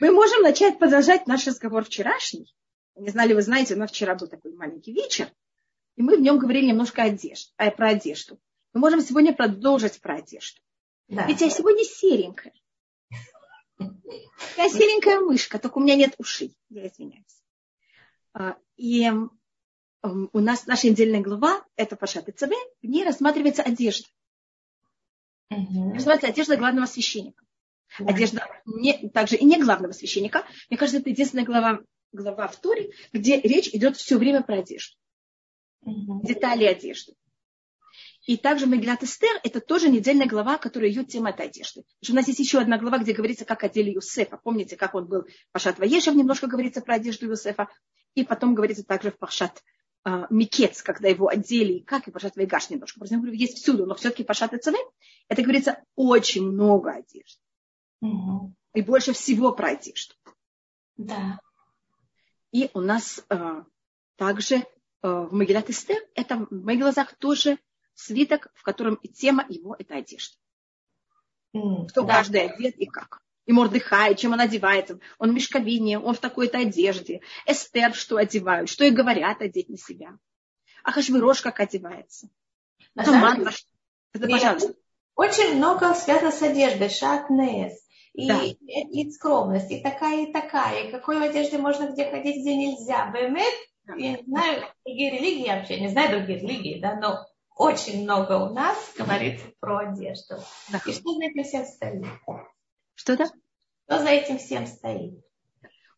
Мы можем начать продолжать наш разговор вчерашний. Не знали, вы знаете, у нас вчера был такой маленький вечер, и мы в нем говорили немножко одежд, а, про одежду. Мы можем сегодня продолжить про одежду. Да. Ведь я сегодня серенькая. Я серенькая мышка, только у меня нет ушей. Я извиняюсь. А, и у нас наша недельная глава, это Пашат и в ней рассматривается одежда. Угу. Рассматривается одежда главного священника. Да. Одежда не, также и не главного священника. Мне кажется, это единственная глава, глава в Торе, где речь идет все время про одежду. Угу. Детали одежды. И также Мегилат Эстер – это тоже недельная глава, которая идет тема этой одежды. Потому что у нас есть еще одна глава, где говорится, как одели Юсефа. Помните, как он был Пашат Ваешев, немножко говорится про одежду Юсефа. И потом говорится также в Пашат э, Микец, когда его одели, и как и Пашат Вайгаш немножко. Просто говорю, есть всюду, но все-таки Пашат и Цаве, это говорится очень много одежды. Угу. И больше всего про одежду. Да. И у нас э, также э, в Могилат Эстер, это в моих глазах тоже свиток, в котором и тема его – это одежда. Mm, Кто да. каждый одет и как. И Мордыхай, чем он одевается. Он в мешковине, он в такой-то одежде. Эстер, что одевают, что и говорят одеть на себя. А Хашвирош как одевается. Туман, это, пожалуйста. Очень много связано с одеждой. Шатнес. И, да. и, и скромность, и такая, и такая. И какой в одежде можно где ходить, где нельзя. Бэмет, я не знаю другие религии вообще, не знаю другие религии, да, но очень много у нас говорит про одежду. Да. И что за этим всем стоит? Что-то? Что за этим всем стоит?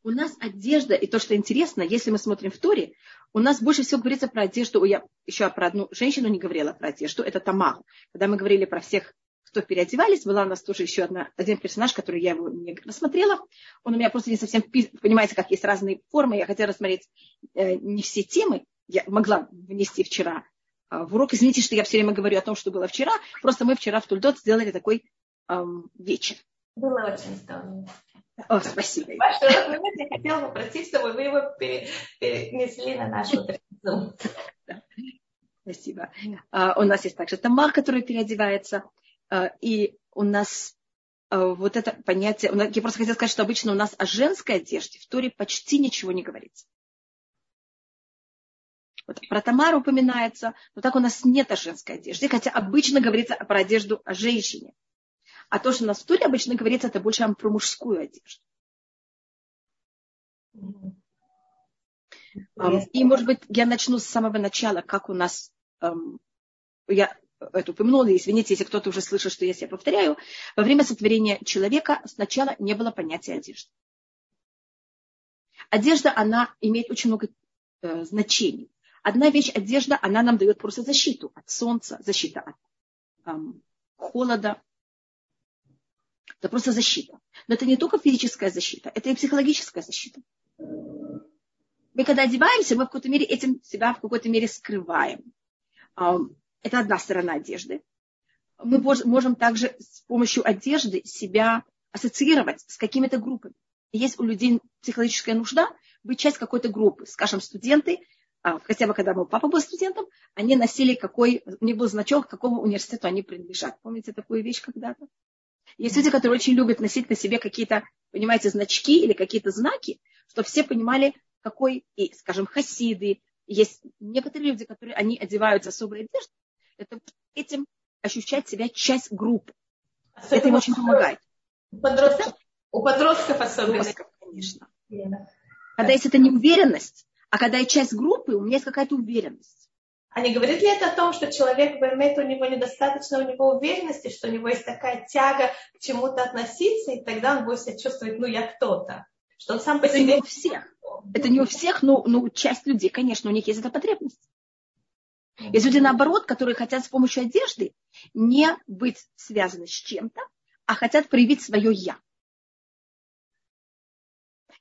У нас одежда, и то, что интересно, если мы смотрим в Торе, у нас больше всего говорится про одежду. Я еще про одну женщину не говорила про одежду, это Тамар. Когда мы говорили про всех, кто переодевались, была у нас тоже еще одна, один персонаж, который я его не рассмотрела. Он у меня просто не совсем, понимаете, как есть разные формы. Я хотела рассмотреть э, не все темы, я могла внести вчера, а, в урок. Извините, что я все время говорю о том, что было вчера. Просто мы вчера в Тульдот сделали такой эм, вечер. Было очень здорово. О, спасибо. Ваш момент я хотела попросить, чтобы вы его перенесли на нашу трапезу. Спасибо. Uh, у нас есть также Тамар, который переодевается. Uh, и у нас uh, вот это понятие... Я просто хотела сказать, что обычно у нас о женской одежде в Торе почти ничего не говорится. Вот про Тамару упоминается, но так у нас нет о женской одежде, хотя обычно говорится про одежду о женщине. А то, что у нас в Туре обычно говорится, это больше про мужскую одежду. И, может быть, я начну с самого начала, как у нас, я это упомянула, извините, если кто-то уже слышал, что я себя повторяю, во время сотворения человека сначала не было понятия одежды. Одежда, она имеет очень много э, значений. Одна вещь, одежда, она нам дает просто защиту от солнца, защита от эм, холода. Это просто защита. Но это не только физическая защита, это и психологическая защита. Мы когда одеваемся, мы в какой-то мере этим себя в какой-то мере скрываем. Это одна сторона одежды. Мы можем также с помощью одежды себя ассоциировать с какими-то группами. Есть у людей психологическая нужда быть часть какой-то группы. Скажем, студенты а, хотя бы когда мой папа был студентом, они носили какой, у них был значок, к какому университету они принадлежат. Помните такую вещь когда-то? Есть люди, которые очень любят носить на себе какие-то, понимаете, значки или какие-то знаки, чтобы все понимали, какой, и, скажем, хасиды. Есть некоторые люди, которые, они одеваются особой одеждой, это этим ощущать себя часть группы. Особенно это им очень помогает. У подростков, у подростков особенно. Подростков, конечно. Когда есть эта неуверенность, а когда я часть группы, у меня есть какая-то уверенность. А не говорит ли это о том, что человек поймет, у него недостаточно у него уверенности, что у него есть такая тяга к чему-то относиться, и тогда он будет себя чувствовать, ну я кто-то. Что он сам по это себе... Не у всех. Это не у всех, но, но часть людей, конечно, у них есть эта потребность. Есть люди, наоборот, которые хотят с помощью одежды не быть связаны с чем-то, а хотят проявить свое «я».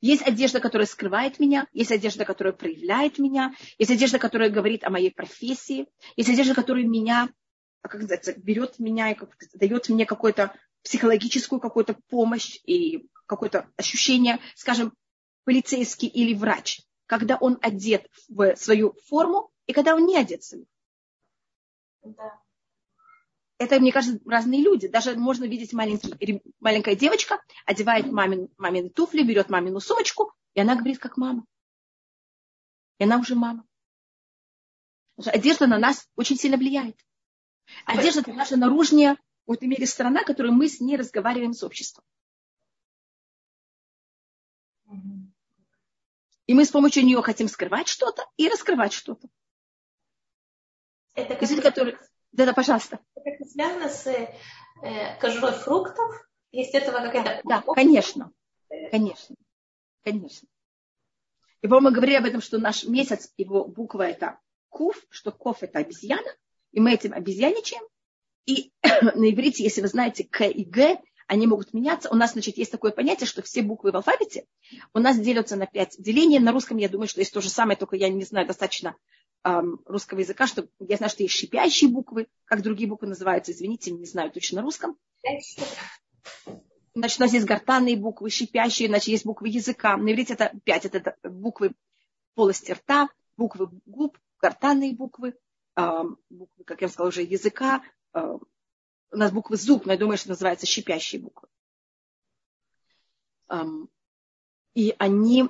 Есть одежда, которая скрывает меня, есть одежда, которая проявляет меня, есть одежда, которая говорит о моей профессии, есть одежда, которая меня, как называется, берет меня и как, дает мне какую-то психологическую какую-то помощь и какое-то ощущение, скажем, полицейский или врач, когда он одет в свою форму и когда он не одет в. Да. это, мне кажется, разные люди. Даже можно видеть маленький, маленькая девочка, одевает мамин, мамины туфли, берет мамину сумочку, и она говорит, как мама. И она уже мама. Одежда на нас очень сильно влияет. Одежда – это наша наружная, в этой мере, сторона, которую мы с ней разговариваем с обществом. И мы с помощью нее хотим скрывать что-то и раскрывать что-то. Это как... который... Да, да, пожалуйста. Это связано с э, кожурой фруктов? Есть этого какая-то... Да, да, конечно. Конечно. Конечно. И по-моему, мы говорили об этом, что наш месяц, его буква это куф, что ков это обезьяна, и мы этим обезьяничаем. И на иврите, если вы знаете к и г, они могут меняться. У нас, значит, есть такое понятие, что все буквы в алфавите у нас делятся на пять делений. На русском, я думаю, что есть то же самое, только я не знаю достаточно русского языка, что я знаю, что есть шипящие буквы, как другие буквы называются, извините, не знаю точно русском. Значит, у нас есть гортанные буквы, шипящие, значит, есть буквы языка. На иврите это пять, это буквы полости рта, буквы губ, гортанные буквы, буквы, как я вам сказала, уже языка, у нас буквы зуб, но я думаю, что называется шипящие буквы. И они,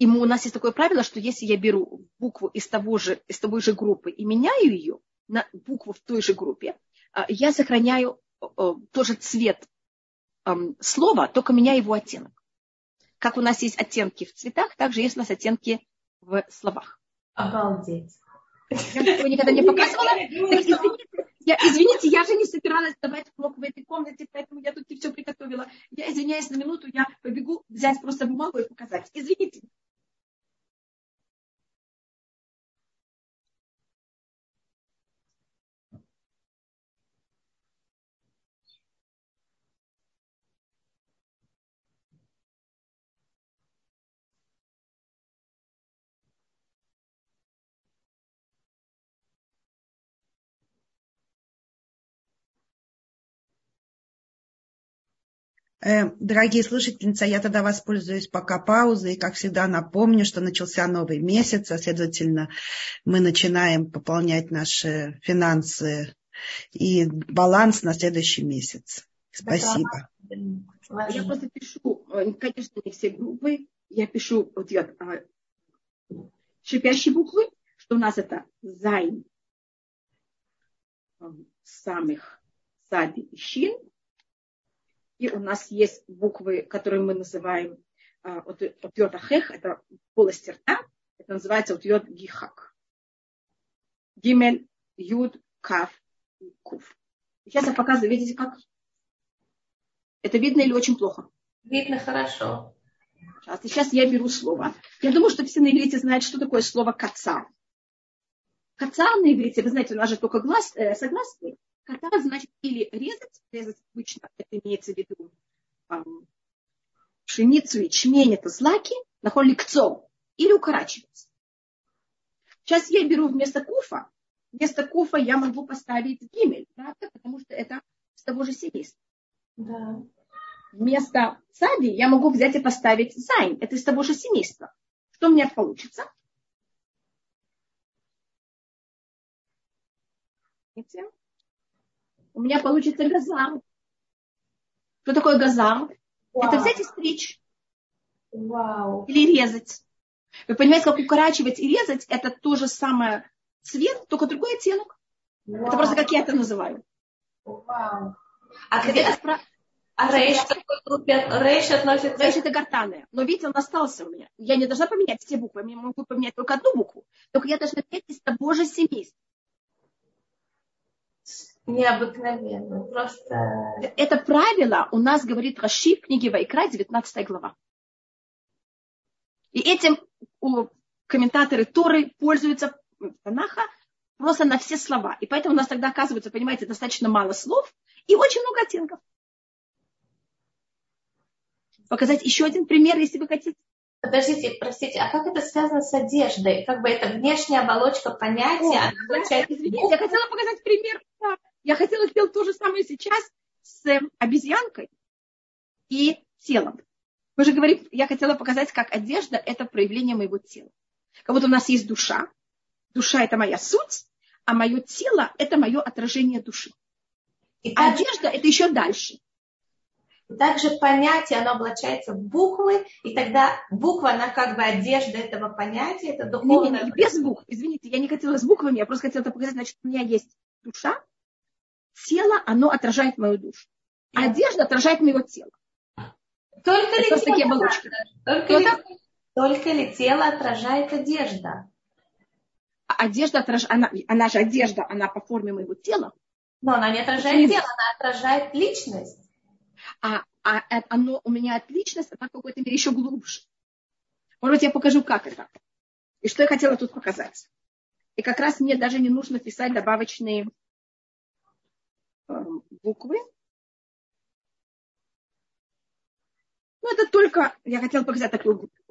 и у нас есть такое правило, что если я беру букву из, того же, из той же группы и меняю ее на букву в той же группе, а, я сохраняю тоже цвет слова, только меняю его оттенок. Как у нас есть оттенки в цветах, также есть у нас оттенки в словах. Обалдеть. Я такого никогда не показывала. Я, извините, я же не собиралась давать урок в этой комнате, поэтому я тут не все приготовила. Я извиняюсь на минуту, я побегу взять просто бумагу и показать. Извините. Дорогие слушательницы, я тогда воспользуюсь пока паузой. И, как всегда, напомню, что начался новый месяц, а следовательно, мы начинаем пополнять наши финансы и баланс на следующий месяц. Спасибо. Я просто пишу, э, конечно, не все группы, я пишу вот я, а, шипящие буквы, что у нас это зайн самых сади и щин, и у нас есть буквы, которые мы называем утьот ахех, это полость рта, это называется утьот гихак. Гимель, юд, каф, куф. Сейчас я показываю, видите как? Это видно или очень плохо? Видно хорошо. Сейчас, сейчас я беру слово. Я думаю, что все на иврите знают, что такое слово каца. Каца на иврите, вы знаете, у нас же только глаз, э, согласный. Катар значит или резать, резать обычно, это имеется в виду эм, пшеницу, ячмень, это злаки, находили кцом, или укорачивать. Сейчас я беру вместо куфа, вместо куфа я могу поставить гимель, правда, потому что это с того же семейства. Да. Вместо сади я могу взять и поставить зайн, это из того же семейства. Что у меня получится? Видите? У меня получится газар. Что такое газар? Вау. Это взять и стричь. Вау. Или резать. Вы понимаете, как укорачивать и резать, это то же самое цвет, только другой оттенок. Вау. Это просто как я это называю. Вау. А, где, это, а рейш, рейш относится... Рейш это гортанная. Но видите, он остался у меня. Я не должна поменять все буквы. Я могу поменять только одну букву. Только я должна менять из того же семейства необыкновенно. Просто... Это правило у нас говорит Раши в книге Вайкра, 19 глава. И этим комментаторы Торы пользуются Танаха просто на все слова. И поэтому у нас тогда оказывается, понимаете, достаточно мало слов и очень много оттенков. Показать еще один пример, если вы хотите. Подождите, простите, а как это связано с одеждой? Как бы это внешняя оболочка понятия? О, да, извините, я хотела показать пример. Я хотела сделать то же самое сейчас с обезьянкой и телом. Мы же говорим, я хотела показать, как одежда – это проявление моего тела. Как будто у нас есть душа. Душа – это моя суть, а мое тело – это мое отражение души. И также, Одежда это еще дальше. Также понятие, оно облачается в буквы, и тогда буква, она как бы одежда этого понятия, это духовное. Не, не, не, без букв. Извините, я не хотела с буквами, я просто хотела это показать, значит, у меня есть душа, тело, оно отражает мою душу. А одежда отражает мое тело. Только это ли, тело, оболочки. Только, ли, только ли тело отражает одежда? А одежда отражает, она, она же одежда, она по форме моего тела. Но она не отражает тело, она отражает личность. А, а оно у меня от личности, она в какой-то мере еще глубже. Может быть, я покажу, как это. И что я хотела тут показать. И как раз мне даже не нужно писать добавочные буквы. Ну, это только, я хотела показать такую букву.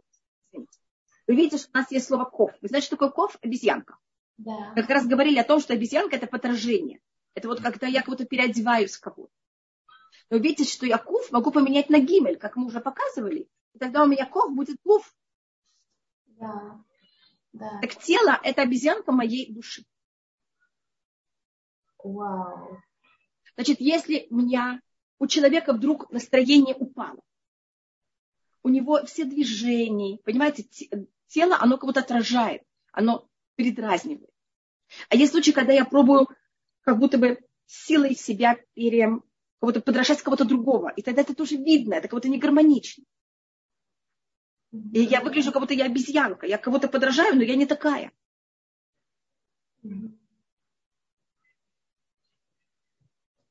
Вы видите, что у нас есть слово ков. Вы знаете, что такое ков? Обезьянка. Да. Как раз говорили о том, что обезьянка это подражение. Это вот когда я кого-то переодеваюсь в кого-то. Но видите, что я куф могу поменять на гимель, как мы уже показывали. И тогда у меня ков будет куф. Да. Да. Так тело – это обезьянка моей души. Вау. Значит, если у меня, у человека вдруг настроение упало, у него все движения, понимаете, тело, оно кого-то отражает, оно передразнивает. А есть случаи, когда я пробую как будто бы силой себя пере, как будто подражать кого-то другого. И тогда это тоже видно, это кого-то не гармонично. И я выгляжу, как будто я обезьянка. Я кого-то подражаю, но я не такая.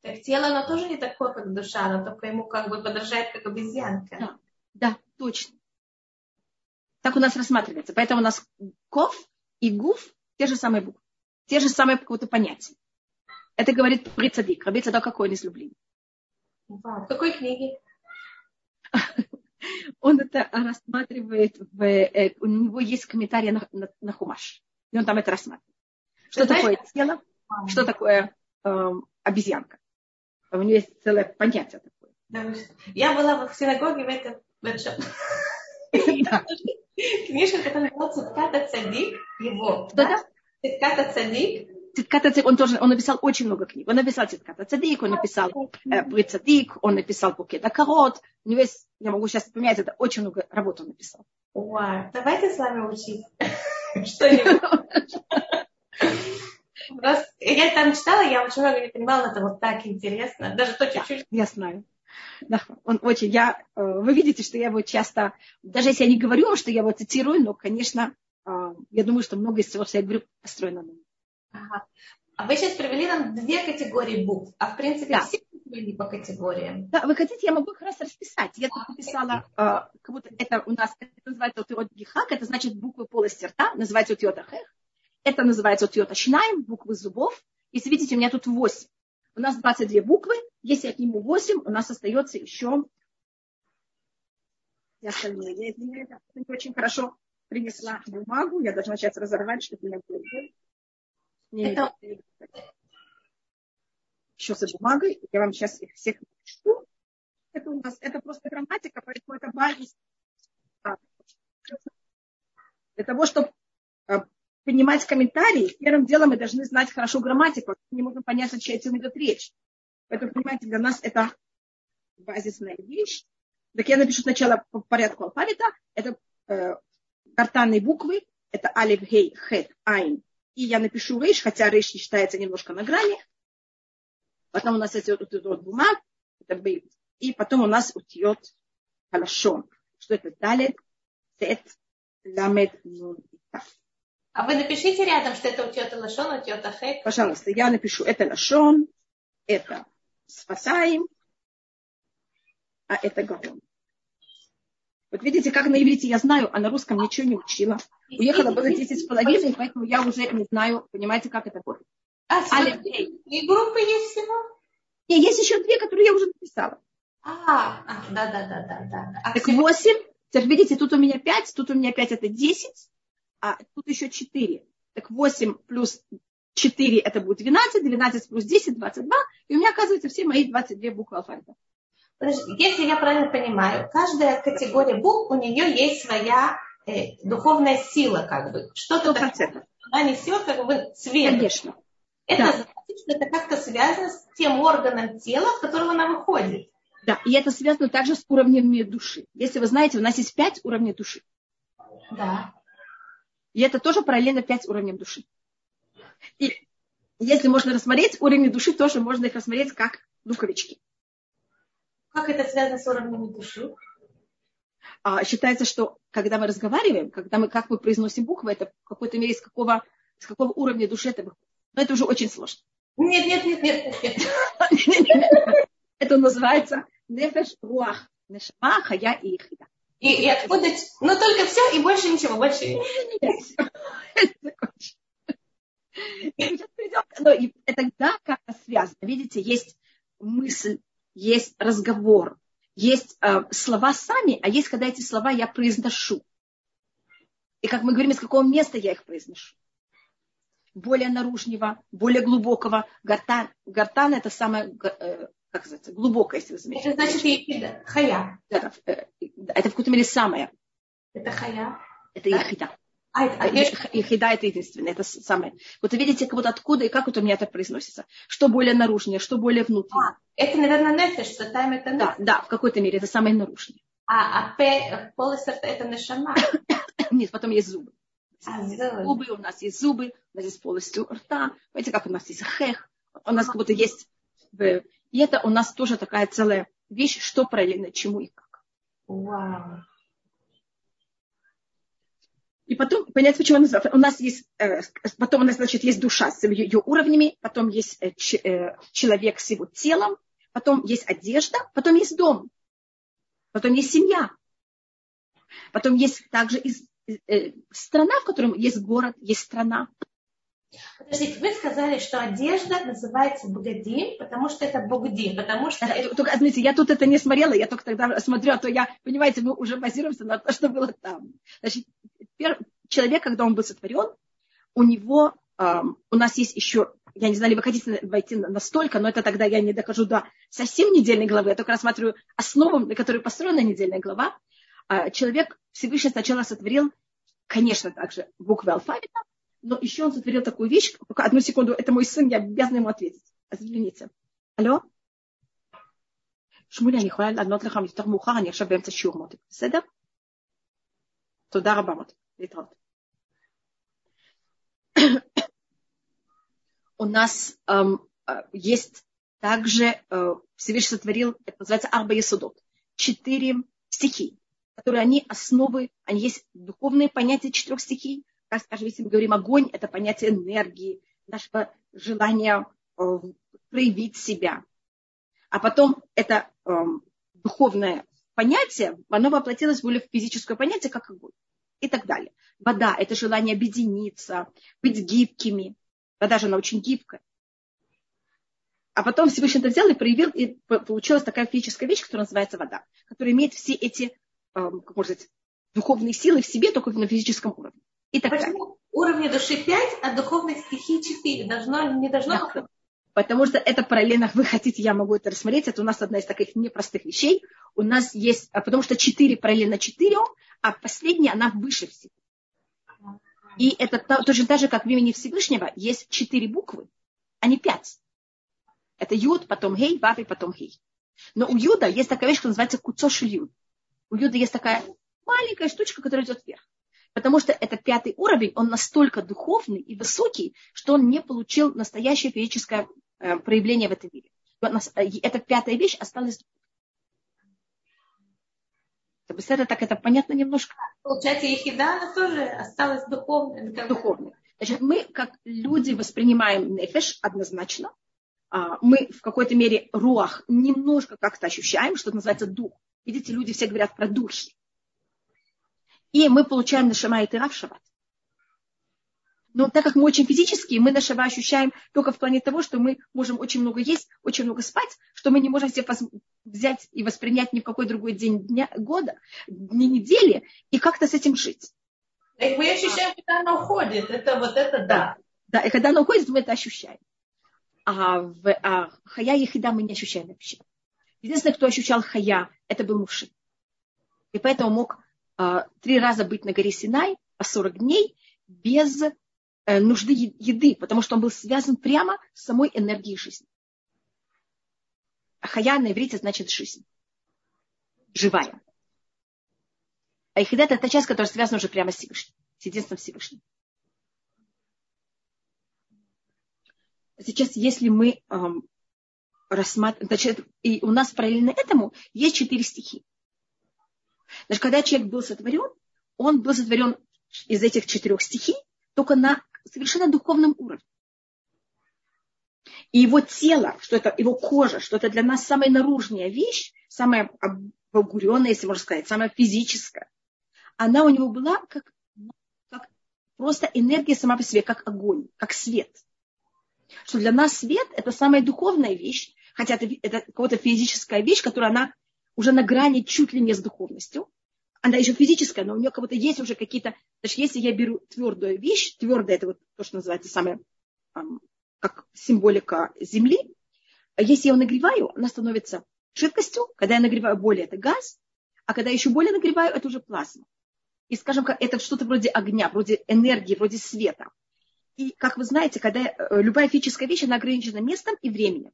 Так тело, оно тоже не такое, как душа, оно только ему как бы подражает, как обезьянка. Да, да точно. Так у нас рассматривается. Поэтому у нас ков и гуф те же самые буквы, те же самые какое-то понятие. Это говорит при цадик. Раби Цадок какой из люблин. В какой книге? Он это рассматривает, в, э, у него есть комментарий на, на, на Хумаш. И он там это рассматривает. Что Ты такое знаешь? тело, что такое э, обезьянка. У него есть целое понятие такое. Я была в синагоге в этом, этом. Книжка, которая называется Цитката Цадик, его. Да? Цитката Цадик, Цитката Цадик, он тоже, он написал очень много книг. Он написал Цитката Цадик, он написал э, Прицадик, он написал Букет Корот. У него есть, я могу сейчас поменять, это очень много работ он написал. Вау, давайте с вами учить что-нибудь. Я там читала, я очень много не понимала, это вот так интересно. Даже то чуть-чуть. Я знаю. Да, он очень, я, э, вы видите, что я его часто, даже если я не говорю, что я его цитирую, но, конечно, э, я думаю, что много из того, что я говорю, построено на нем. Ага. А вы сейчас привели нам две категории букв, а в принципе да. все привели по категориям. Да, вы хотите, я могу их раз расписать. Я тут написала, э, как будто это у нас, это называется утиот гихак, это значит буквы полости рта, называется утиот ахех. Это называется утиот ашнаем, буквы зубов. Если видите, у меня тут 8. У нас 22 буквы. Если отниму 8, у нас остается еще... Я остальные. Я извиняюсь, не очень хорошо принесла бумагу. Я должна сейчас разорвать, чтобы у меня было не, это... Еще за бумагой. Я вам сейчас их всех напишу. Это у нас, это просто грамматика, поэтому это базис. Для того, чтобы а, понимать комментарии, первым делом мы должны знать хорошо грамматику. Не можем понять, о чьей идет речь. Поэтому, понимаете, для нас это базисная вещь. Так я напишу сначала по порядку алфавита. Это э, картанные буквы. Это алиф, гей, хет, айн. И я напишу рейш, хотя рейш считается немножко на грани. Потом у нас идет вот этот бумаг. Это бейт. И потом у нас утьет халашон. Что это далее? Тет, ламед, нун и таф. А вы напишите рядом, что это утьет лашон, утьет ахек. Пожалуйста, я напишу это лашон, это спасаем, а это гаон. Вот видите, как на иврите я знаю, а на русском ничего не учила. Уехала было 10 с половиной, поэтому я уже не знаю, понимаете, как это будет. А, три группы есть всего? Не, есть еще две, которые я уже написала. А, а да, да, да, да, да. А так восемь. Теперь видите, тут у меня пять, тут у меня пять это десять а тут еще 4. Так 8 плюс 4 это будет 12, 12 плюс 10, 22. И у меня оказывается все мои 22 буквы алфавита. Если я правильно понимаю, каждая категория букв, у нее есть своя э, духовная сила, как бы. Что-то такое. Она несет как бы цвет. Конечно. это да. значит, что это как-то связано с тем органом тела, от которого она выходит. Да, и это связано также с уровнями души. Если вы знаете, у нас есть пять уровней души. Да. И это тоже параллельно пять уровней души. И если можно рассмотреть, уровни души тоже можно их рассмотреть как луковички. Как это связано с уровнями души? А, считается, что когда мы разговариваем, когда мы, как мы произносим буквы, это в какой-то мере с какого, с какого уровня души это выходит. Но это уже очень сложно. Нет, нет, нет, нет. нет. Это называется нефеш руах. Нешама, хая и ихида. И, и откуда? Ну только все и больше ничего, больше. Но это да, как-то связано. Видите, есть мысль, есть разговор, есть э, слова сами, а есть, когда эти слова я произношу. И как мы говорим, из какого места я их произношу. Более наружнего, более глубокого. Гортан, гортан это самое, э, как называется, глубокое, если вы заметите. Это значит ехида, хая. Да, э, это в какой-то мере самое. Это хая. Это ехида. А, это, а, хида это единственное, это самое. Вот видите, как вот откуда и как вот у меня это произносится. Что более наружнее, что более внутреннее. А, это, наверное, нефиш, что там это нефиш. Да, да, в какой-то мере, это самое наружнее. А, а п, полость рта это нешама? Нет, потом есть зубы. А, зубы. у нас есть зубы, у нас есть полость рта. Знаете, как у нас есть хех, у нас как будто есть... И это у нас тоже такая целая вещь, что параллельно чему и как. Вау. И потом понять, почему она У нас есть, э, потом у нас, значит, есть душа с ее уровнями, потом есть э, э, человек с его телом, потом есть одежда, потом есть дом, потом есть семья, потом есть также из, страна, в котором есть город, есть страна. Подождите, вы сказали, что одежда называется богадим, потому что это богдим, потому что... Это... Только, извините, я тут это не смотрела, я только тогда смотрю, а то я, понимаете, мы уже базируемся на то, что было там. Значит, человек, когда он был сотворен, у него, эм, у нас есть еще, я не знаю, ли вы хотите войти настолько, но это тогда я не докажу до совсем недельной главы, я только рассматриваю основу, на которой построена недельная глава. Э, человек Всевышний сначала сотворил, конечно, также буквы алфавита, но еще он сотворил такую вещь, только одну секунду, это мой сын, я обязана ему ответить. Извините. Алло? שמולי, אני יכולה לענות לך יותר מאוחר, אני עכשיו באמצע שיעור מותק, בסדר? תודה רבה מותק, להתראות. У нас эм, есть также, э, Всевышний сотворил, это называется Арба Есудот, четыре стихии, которые они основы, они есть духовные понятия четырех стихий, как, скажем, если мы говорим огонь, это понятие энергии, нашего желания э, проявить себя. А потом это э, духовное понятие, оно воплотилось более в физическое понятие, как огонь. И так далее. Вода – это желание объединиться, быть гибкими. Вода же она очень гибкая. А потом Всевышний это взял и проявил, и получилась такая физическая вещь, которая называется вода, которая имеет все эти, э, как можно сказать, духовные силы в себе, только на физическом уровне. И так Почему уровни души 5, а духовных стихий 4? Должно, не должно да. Потому что это параллельно, вы хотите, я могу это рассмотреть, это у нас одна из таких непростых вещей. У нас есть, а потому что 4 параллельно 4, а последняя, она выше всего. И это точно так же, как в имени Всевышнего, есть 4 буквы, а не 5. Это Юд, потом Гей, Вав и потом Гей. Но у Юда есть такая вещь, которая называется Куцош Юд. У Юда есть такая маленькая штучка, которая идет вверх. Потому что это пятый уровень, он настолько духовный и высокий, что он не получил настоящее физическое э, проявление в этом мире. Э, эта пятая вещь осталась это так это понятно немножко? Получается, ехида, она тоже осталась духовной. Духовной. Значит, мы, как люди, воспринимаем нефеш однозначно. А, мы в какой-то мере руах немножко как-то ощущаем, что называется дух. Видите, люди все говорят про души. И мы получаем нашама и тыра в шаббат. Но так как мы очень физические, мы нашего ощущаем только в плане того, что мы можем очень много есть, очень много спать, что мы не можем себе взять и воспринять ни в какой другой день дня, года, дни недели, и как-то с этим жить. И мы ощущаем, когда она уходит. Это вот это да. Да, и когда она уходит, мы это ощущаем. А в а хая ехида мы не ощущаем вообще. Единственное, кто ощущал хая, это был мужчина. И поэтому мог три раза быть на горе Синай по 40 дней без э, нужды еды, потому что он был связан прямо с самой энергией жизни. Хая на иврите значит жизнь. Живая. А Ихидет это та часть, которая связана уже прямо с Всевышним, с единственным Всевышним. Сейчас, если мы эм, рассматриваем, значит, и у нас параллельно этому есть четыре стихи. Значит, когда человек был сотворен, он был сотворен из этих четырех стихий только на совершенно духовном уровне. И его тело, что это его кожа, что это для нас самая наружная вещь, самая обогуренная, если можно сказать, самая физическая, она у него была как, как просто энергия сама по себе, как огонь, как свет. Что для нас свет – это самая духовная вещь, хотя это, это какая-то физическая вещь, которая она уже на грани чуть ли не с духовностью. Она еще физическая, но у нее как будто есть уже какие-то... Значит, если я беру твердую вещь, твердая это вот то, что называется самое, как символика земли, а если я ее нагреваю, она становится жидкостью. Когда я нагреваю более, это газ. А когда я еще более нагреваю, это уже плазма. И, скажем, это что-то вроде огня, вроде энергии, вроде света. И, как вы знаете, когда э, любая физическая вещь, она ограничена местом и временем.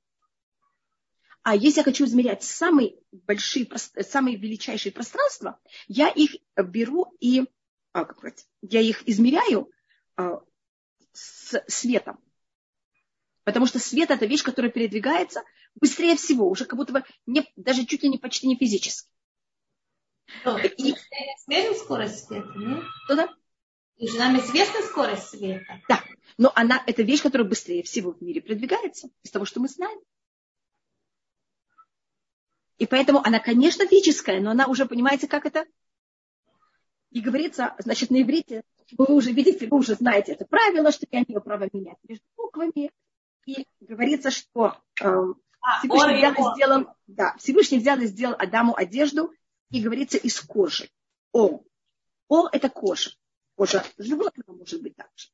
А если я хочу измерять самые большие, самые величайшие пространства, я их беру и, а, как сказать, я их измеряю а, с светом. Потому что свет это вещь, которая передвигается быстрее всего, уже как будто бы не, даже чуть ли не почти не физически. И... Измерим скорость света, нет? Что да? И же нам известна скорость света. Да, но она, это вещь, которая быстрее всего в мире продвигается, из того, что мы знаем. И поэтому она, конечно, физическая, но она уже, понимаете, как это? И говорится, значит, на иврите, вы уже видите, вы уже знаете это правило, что я имею право менять между буквами. И говорится, что э, Всевышний, взял и сделал, да, Всевышний взял и сделал Адаму одежду, и говорится из кожи. О. О – это кожа. Кожа животного может быть также.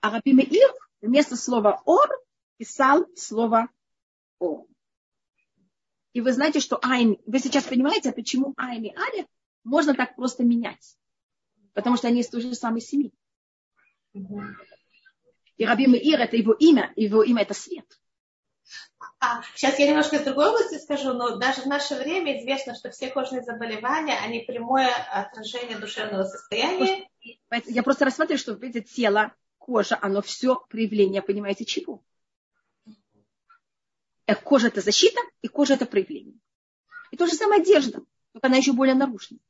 А Раби Меир вместо слова ор писал слово о. И вы знаете, что айн, вы сейчас понимаете, почему айн и алиф можно так просто менять. Потому что они из той же самой семьи. И Раби Меир это его имя, его имя это свет. А, сейчас я немножко из другой области скажу, но даже в наше время известно, что все кожные заболевания, они прямое отражение душевного состояния. Я просто рассматриваю, что видите, тело, кожа, оно все проявление, понимаете, чего? Э, кожа это защита, и кожа это проявление. И то же самое одежда, только она еще более наружная.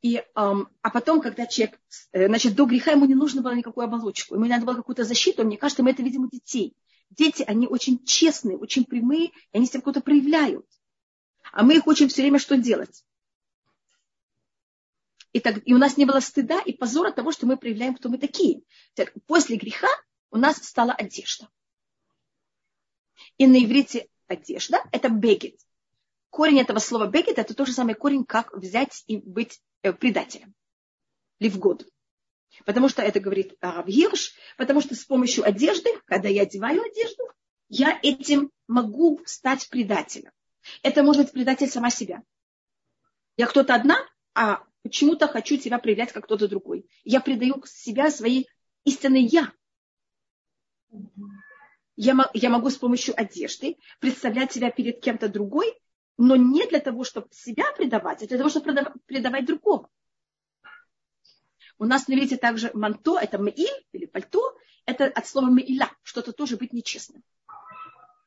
И, эм, а потом, когда человек, э, значит, до греха ему не нужно было никакую оболочку, ему не надо было какую-то защиту, мне кажется, мы это видим у детей. Дети, они очень честные, очень прямые, и они себя какое-то проявляют. А мы их учим все время, что делать. И, так, и у нас не было стыда и позора того, что мы проявляем, кто мы такие. Так, после греха у нас стала одежда. И на иврите одежда – это бегет. Корень этого слова бегет – это тот же самый корень, как взять и быть э, предателем. Ливгод. Потому что это говорит Рав Гирш, потому что с помощью одежды, когда я одеваю одежду, я этим могу стать предателем. Это может быть предатель сама себя. Я кто-то одна, а почему-то хочу тебя проявлять как кто-то другой. Я предаю себя своей истинной я. Я, я могу с помощью одежды представлять себя перед кем-то другой, но не для того, чтобы себя предавать, а для того, чтобы предавать другого. У нас на иврите также манто, это меиль или пальто, это от слова меиля, что-то тоже быть нечестным.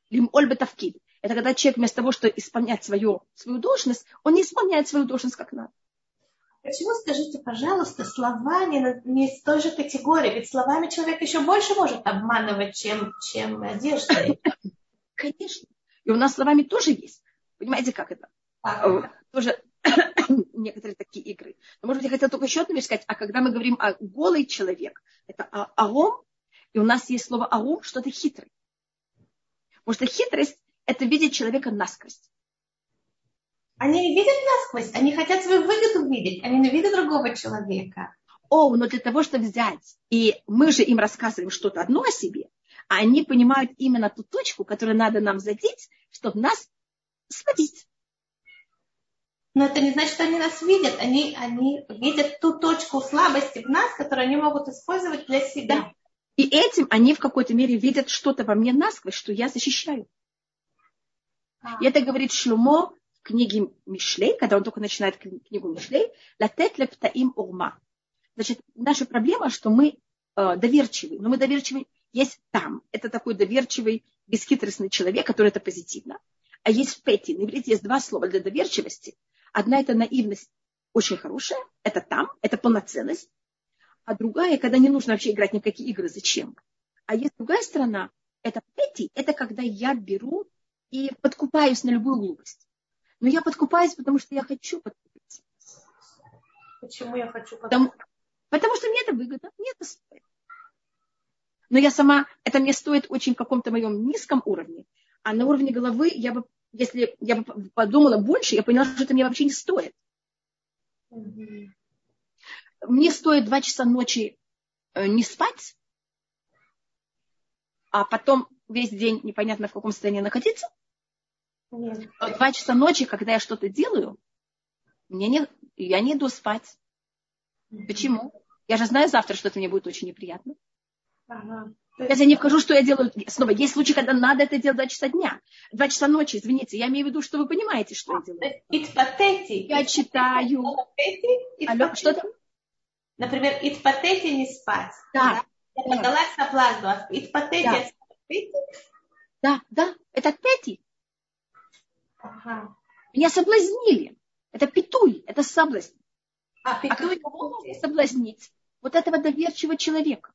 Лим ольбетавкид. Это когда человек вместо того, чтобы исполнять свою, свою должность, он не исполняет свою должность как надо. Почему, скажите, пожалуйста, слова не, не из той же категории? Ведь словами человек еще больше может обманывать, чем, чем одеждой. Конечно. И у нас словами тоже есть. Понимаете, как это? А. Тоже некоторые такие игры. Но, может быть, я хотела только еще одну вещь сказать. А когда мы говорим о голый человек, это аром, и у нас есть слово аром, что-то хитрый. Потому что хитрость – это видеть человека насквозь. Они видят насквозь, они хотят свою выгоду видеть, они не видят другого человека. О, но для того, чтобы взять, и мы же им рассказываем что-то одно о себе, а они понимают именно ту точку, которую надо нам задеть, чтобы нас сводить. Но это не значит, что они нас видят. Они, они видят ту точку слабости в нас, которую они могут использовать для себя. Да. И этим они в какой-то мере видят что-то во мне насквозь, что я защищаю. А. И это говорит Шлюмо книге Мишлей, когда он только начинает книгу Мишлей, «Латет лептаим урма». Значит, наша проблема, что мы э, доверчивы, но мы доверчивы есть там. Это такой доверчивый, бесхитростный человек, который это позитивно. А есть пети. На иврите есть два слова для доверчивости. Одна это наивность, очень хорошая, это там, это полноценность. А другая, когда не нужно вообще играть никакие игры, зачем? А есть другая сторона, это пети, это когда я беру и подкупаюсь на любую глупость. Но я подкупаюсь, потому что я хочу подкупиться. Почему я хочу подкупиться? Потому, потому что мне это выгодно, мне это стоит. Но я сама, это мне стоит очень в каком-то моем низком уровне. А на уровне головы я бы если я бы подумала больше, я поняла, что это мне вообще не стоит. Mm-hmm. Мне стоит два часа ночи э, не спать, а потом весь день непонятно в каком состоянии находиться. Нет. Два часа ночи, когда я что-то делаю, мне не, я не иду спать. Почему? Я же знаю завтра, что это мне будет очень неприятно. Ага. Сейчас я не вхожу, что я делаю. Снова, есть случаи, когда надо это делать два часа дня. Два часа ночи, извините. Я имею в виду, что вы понимаете, что я делаю. Итпатети. Я читаю. Алло, что там? Например, итпатети не спать. Да. Я подалась на плазму. Итпатети. Да, да, это пети. Ага. Меня соблазнили. Это петуй, это соблазн. А, петуй. А кого можно соблазнить? Вот этого доверчивого человека.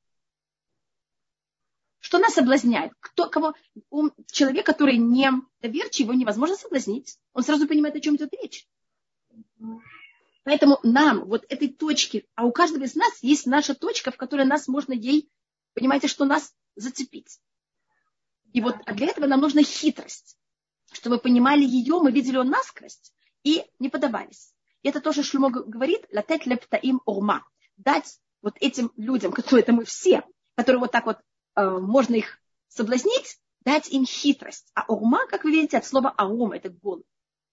Что нас соблазняет? Кто, кого? Он, человек, который не доверчивый, его невозможно соблазнить. Он сразу понимает, о чем идет речь. Поэтому нам, вот этой точки, а у каждого из нас есть наша точка, в которой нас можно ей, понимаете, что нас зацепить. И вот а для этого нам нужна хитрость. Чтобы мы понимали ее, мы видели ее насквозь и не подавались. И это тоже Шлюмо говорит, латет лепта им урма. Дать вот этим людям, которые это мы все, которые вот так вот Э, можно их соблазнить, дать им хитрость. А ума, как вы видите, от слова аум, это голод.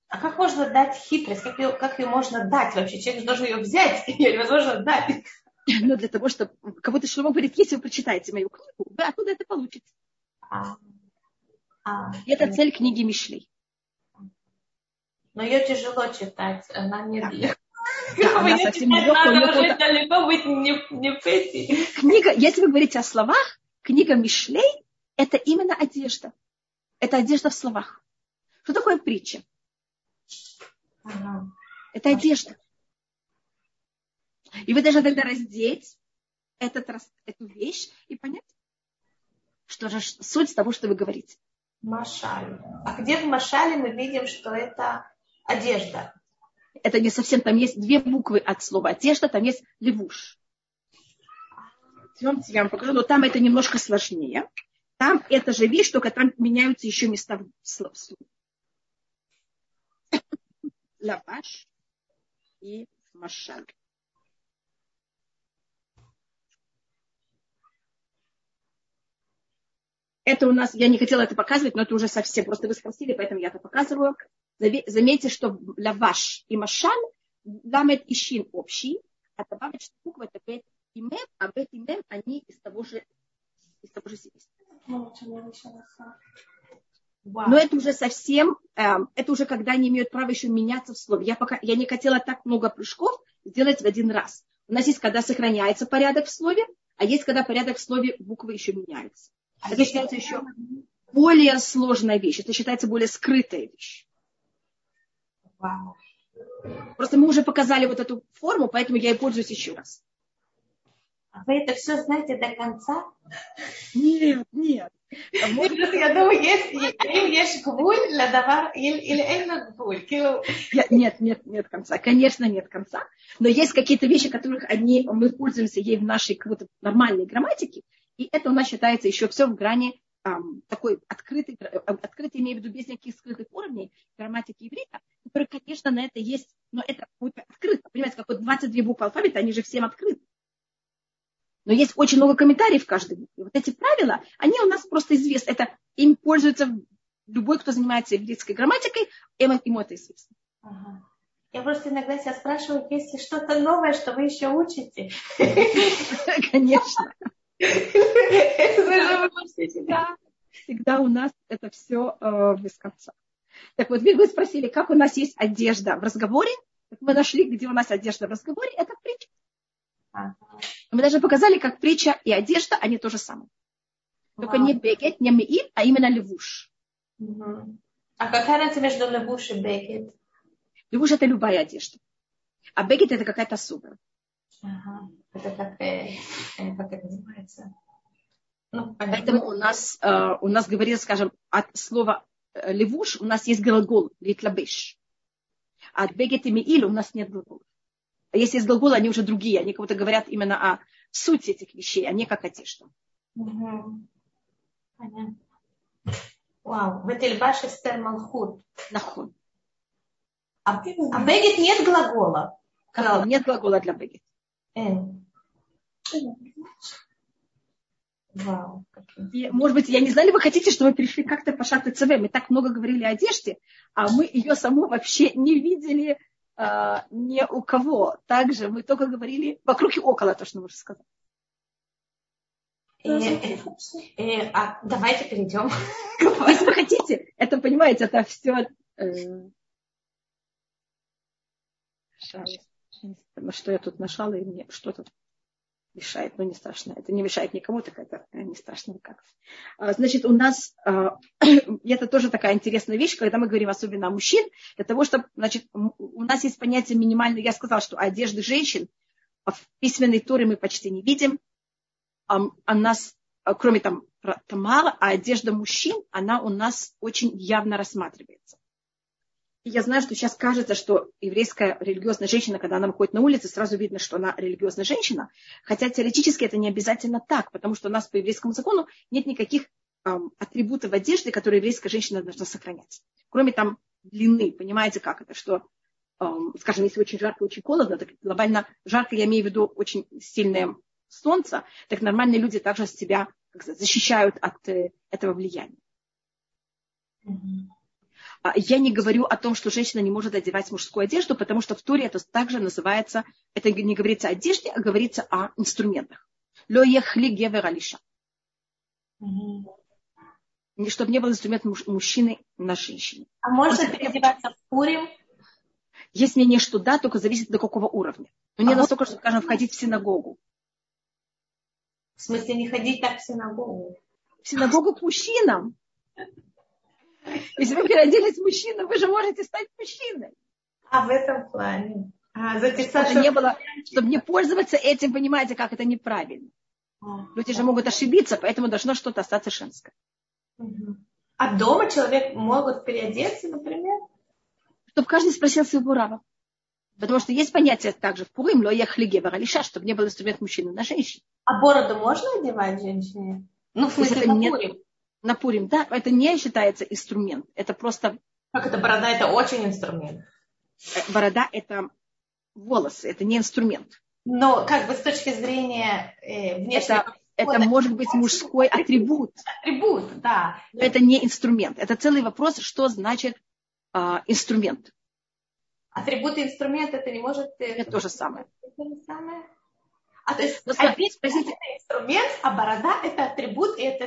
А как можно дать хитрость? Как ее, как ее можно дать вообще? Человек должен ее взять, ее невозможно дать. Ну, для того, чтобы кого-то Шломо говорит, если вы прочитаете мою книгу, вы оттуда это получите. А, И это цель книги Мишлей. Но ее тяжело читать, она не да. Да, она совсем легкая. Книга, если вы говорите о словах, книга Мишлей – это именно одежда. Это одежда в словах. Что такое притча? Ага. Это одежда. И вы должны тогда раздеть этот, эту вещь и понять, что же суть того, что вы говорите. Машаль. А где в Машале мы видим, что это одежда? Это не совсем, там есть две буквы от слова одежда, там есть левуш. Идемте, я вам покажу, но там это немножко сложнее. Там это же вещь, только там меняются еще места в слове. Лаваш и машаль. Это у нас, я не хотела это показывать, но это уже совсем, просто вы спросили, поэтому я это показываю. Заметьте, что лаваш и машаль, ламет и шин общий, а добавочная буква это и мем, а бет и мем, они из того же, из того же семейства. Но это уже совсем, эм, это уже когда они имеют право еще меняться в слове. Я, пока, я не хотела так много прыжков сделать в один раз. У нас есть, когда сохраняется порядок в слове, а есть, когда порядок в слове буквы еще меняются. А это считается еще более сложная вещь. Это считается более скрытая вещь. Вау. Просто мы уже показали вот эту форму, поэтому я и пользуюсь еще раз. А вы это все знаете до конца? Нет, нет. Я думаю, есть, есть гвуль для давар или гвуль? Нет, нет, нет конца. Конечно, нет конца. Но есть какие-то вещи, которых они, мы пользуемся ей в нашей нормальной грамматике. И это у нас считается еще все в грани um, такой открытый, открытый, имею в виду без никаких скрытых уровней грамматики иврита, который, конечно, на это есть, но это будет открыто. Понимаете, как вот 22 буквы алфавита, они же всем открыты. Но есть очень много комментариев в каждой букве. Вот эти правила, они у нас просто известны. Это им пользуется любой, кто занимается еврейской грамматикой, ему это известно. Ага. Я просто иногда себя спрашиваю, есть ли что-то новое, что вы еще учите. Конечно. Всегда у нас это все э, без конца. Так вот, вы спросили, как у нас есть одежда в разговоре. Мы нашли, где у нас одежда в разговоре. Это притча. Мы даже показали, как притча и одежда, они то же самое. Только не бегет, не миит, а именно левуш. А какая разница между левуш и бегет? Левуш это любая одежда. А бегет это какая-то особая. Ага. Это как, э, э, как это называется? Ну, Поэтому у нас, э, у нас говорится, скажем, от слова э, левуш у нас есть глагол литлабеш. А от бегет и миил у нас нет глагола. А если есть глаголы, они уже другие. Они как будто говорят именно о сути этих вещей, а не как одежда. Угу. Понятно. Вау. Ветельбаш эстер малхут. Нахон. А, а бегет нет глагола. Нет глагола для бегет. Эн. Вау. И, может быть, я не знаю, ли вы хотите, чтобы мы перешли как-то по шату ЦВ. Мы так много говорили о одежде, а мы ее саму вообще не видели а, ни у кого. Также мы только говорили вокруг и около, то, что уже сказали. И, и, и, а давайте перейдем. Если вы хотите, это, понимаете, это все... Э, что я тут нашла, и мне что-то мешает, но не страшно. Это не мешает никому, так это не страшно никак. А, значит, у нас, а, это тоже такая интересная вещь, когда мы говорим особенно о мужчин, для того, чтобы, значит, у нас есть понятие минимальное, я сказала, что одежды женщин в письменной туре мы почти не видим, а нас, кроме там Тамара, а одежда мужчин, она у нас очень явно рассматривается. Я знаю, что сейчас кажется, что еврейская религиозная женщина, когда она выходит на улицу, сразу видно, что она религиозная женщина. Хотя теоретически это не обязательно так, потому что у нас по еврейскому закону нет никаких эм, атрибутов одежды, которые еврейская женщина должна сохранять. Кроме там длины. Понимаете, как это? Что, эм, скажем, если очень жарко, очень холодно, так глобально жарко, я имею в виду очень сильное солнце, так нормальные люди также себя сказать, защищают от э, этого влияния. Mm-hmm. Я не говорю о том, что женщина не может одевать мужскую одежду, потому что в Туре это также называется, это не говорится о одежде, а говорится о инструментах. Ло ехли гевер алиша. Чтобы не был инструмент мужчины на женщине. А можно переодеваться в Пурим? Есть мнение, что да, только зависит до какого уровня. Но не а настолько, что, скажем, входить в синагогу. В смысле, не ходить так в синагогу? В синагогу к мужчинам. Если вы переоделись мужчину, вы же можете стать мужчиной. А в этом плане. А, записать, чтобы, не было, чтобы не пользоваться этим, понимаете, как это неправильно. А, Люди же могут ошибиться, поэтому должно что-то остаться женское. А дома человек могут переодеться, например? Чтобы каждый спросил своего рава. Потому что есть понятие также в Пурим, ло ехли гевер лиша, чтобы не был инструмент мужчины на женщине. А бороду можно одевать женщине? Ну, в смысле, на Пурим? На Пурим, да, это не считается инструмент, это просто... Как это борода, это очень инструмент. Борода это волосы, это не инструмент. Но как бы с точки зрения э, внешнего... Это, это может быть мужской атрибут. Атрибут, да. Но это не инструмент. Это целый вопрос, что значит э, инструмент. Атрибут и инструмент это не может... Э, это то же самое. Это то же самое. А то есть, Но, опять, спросите, это инструмент, а борода это атрибут, и это.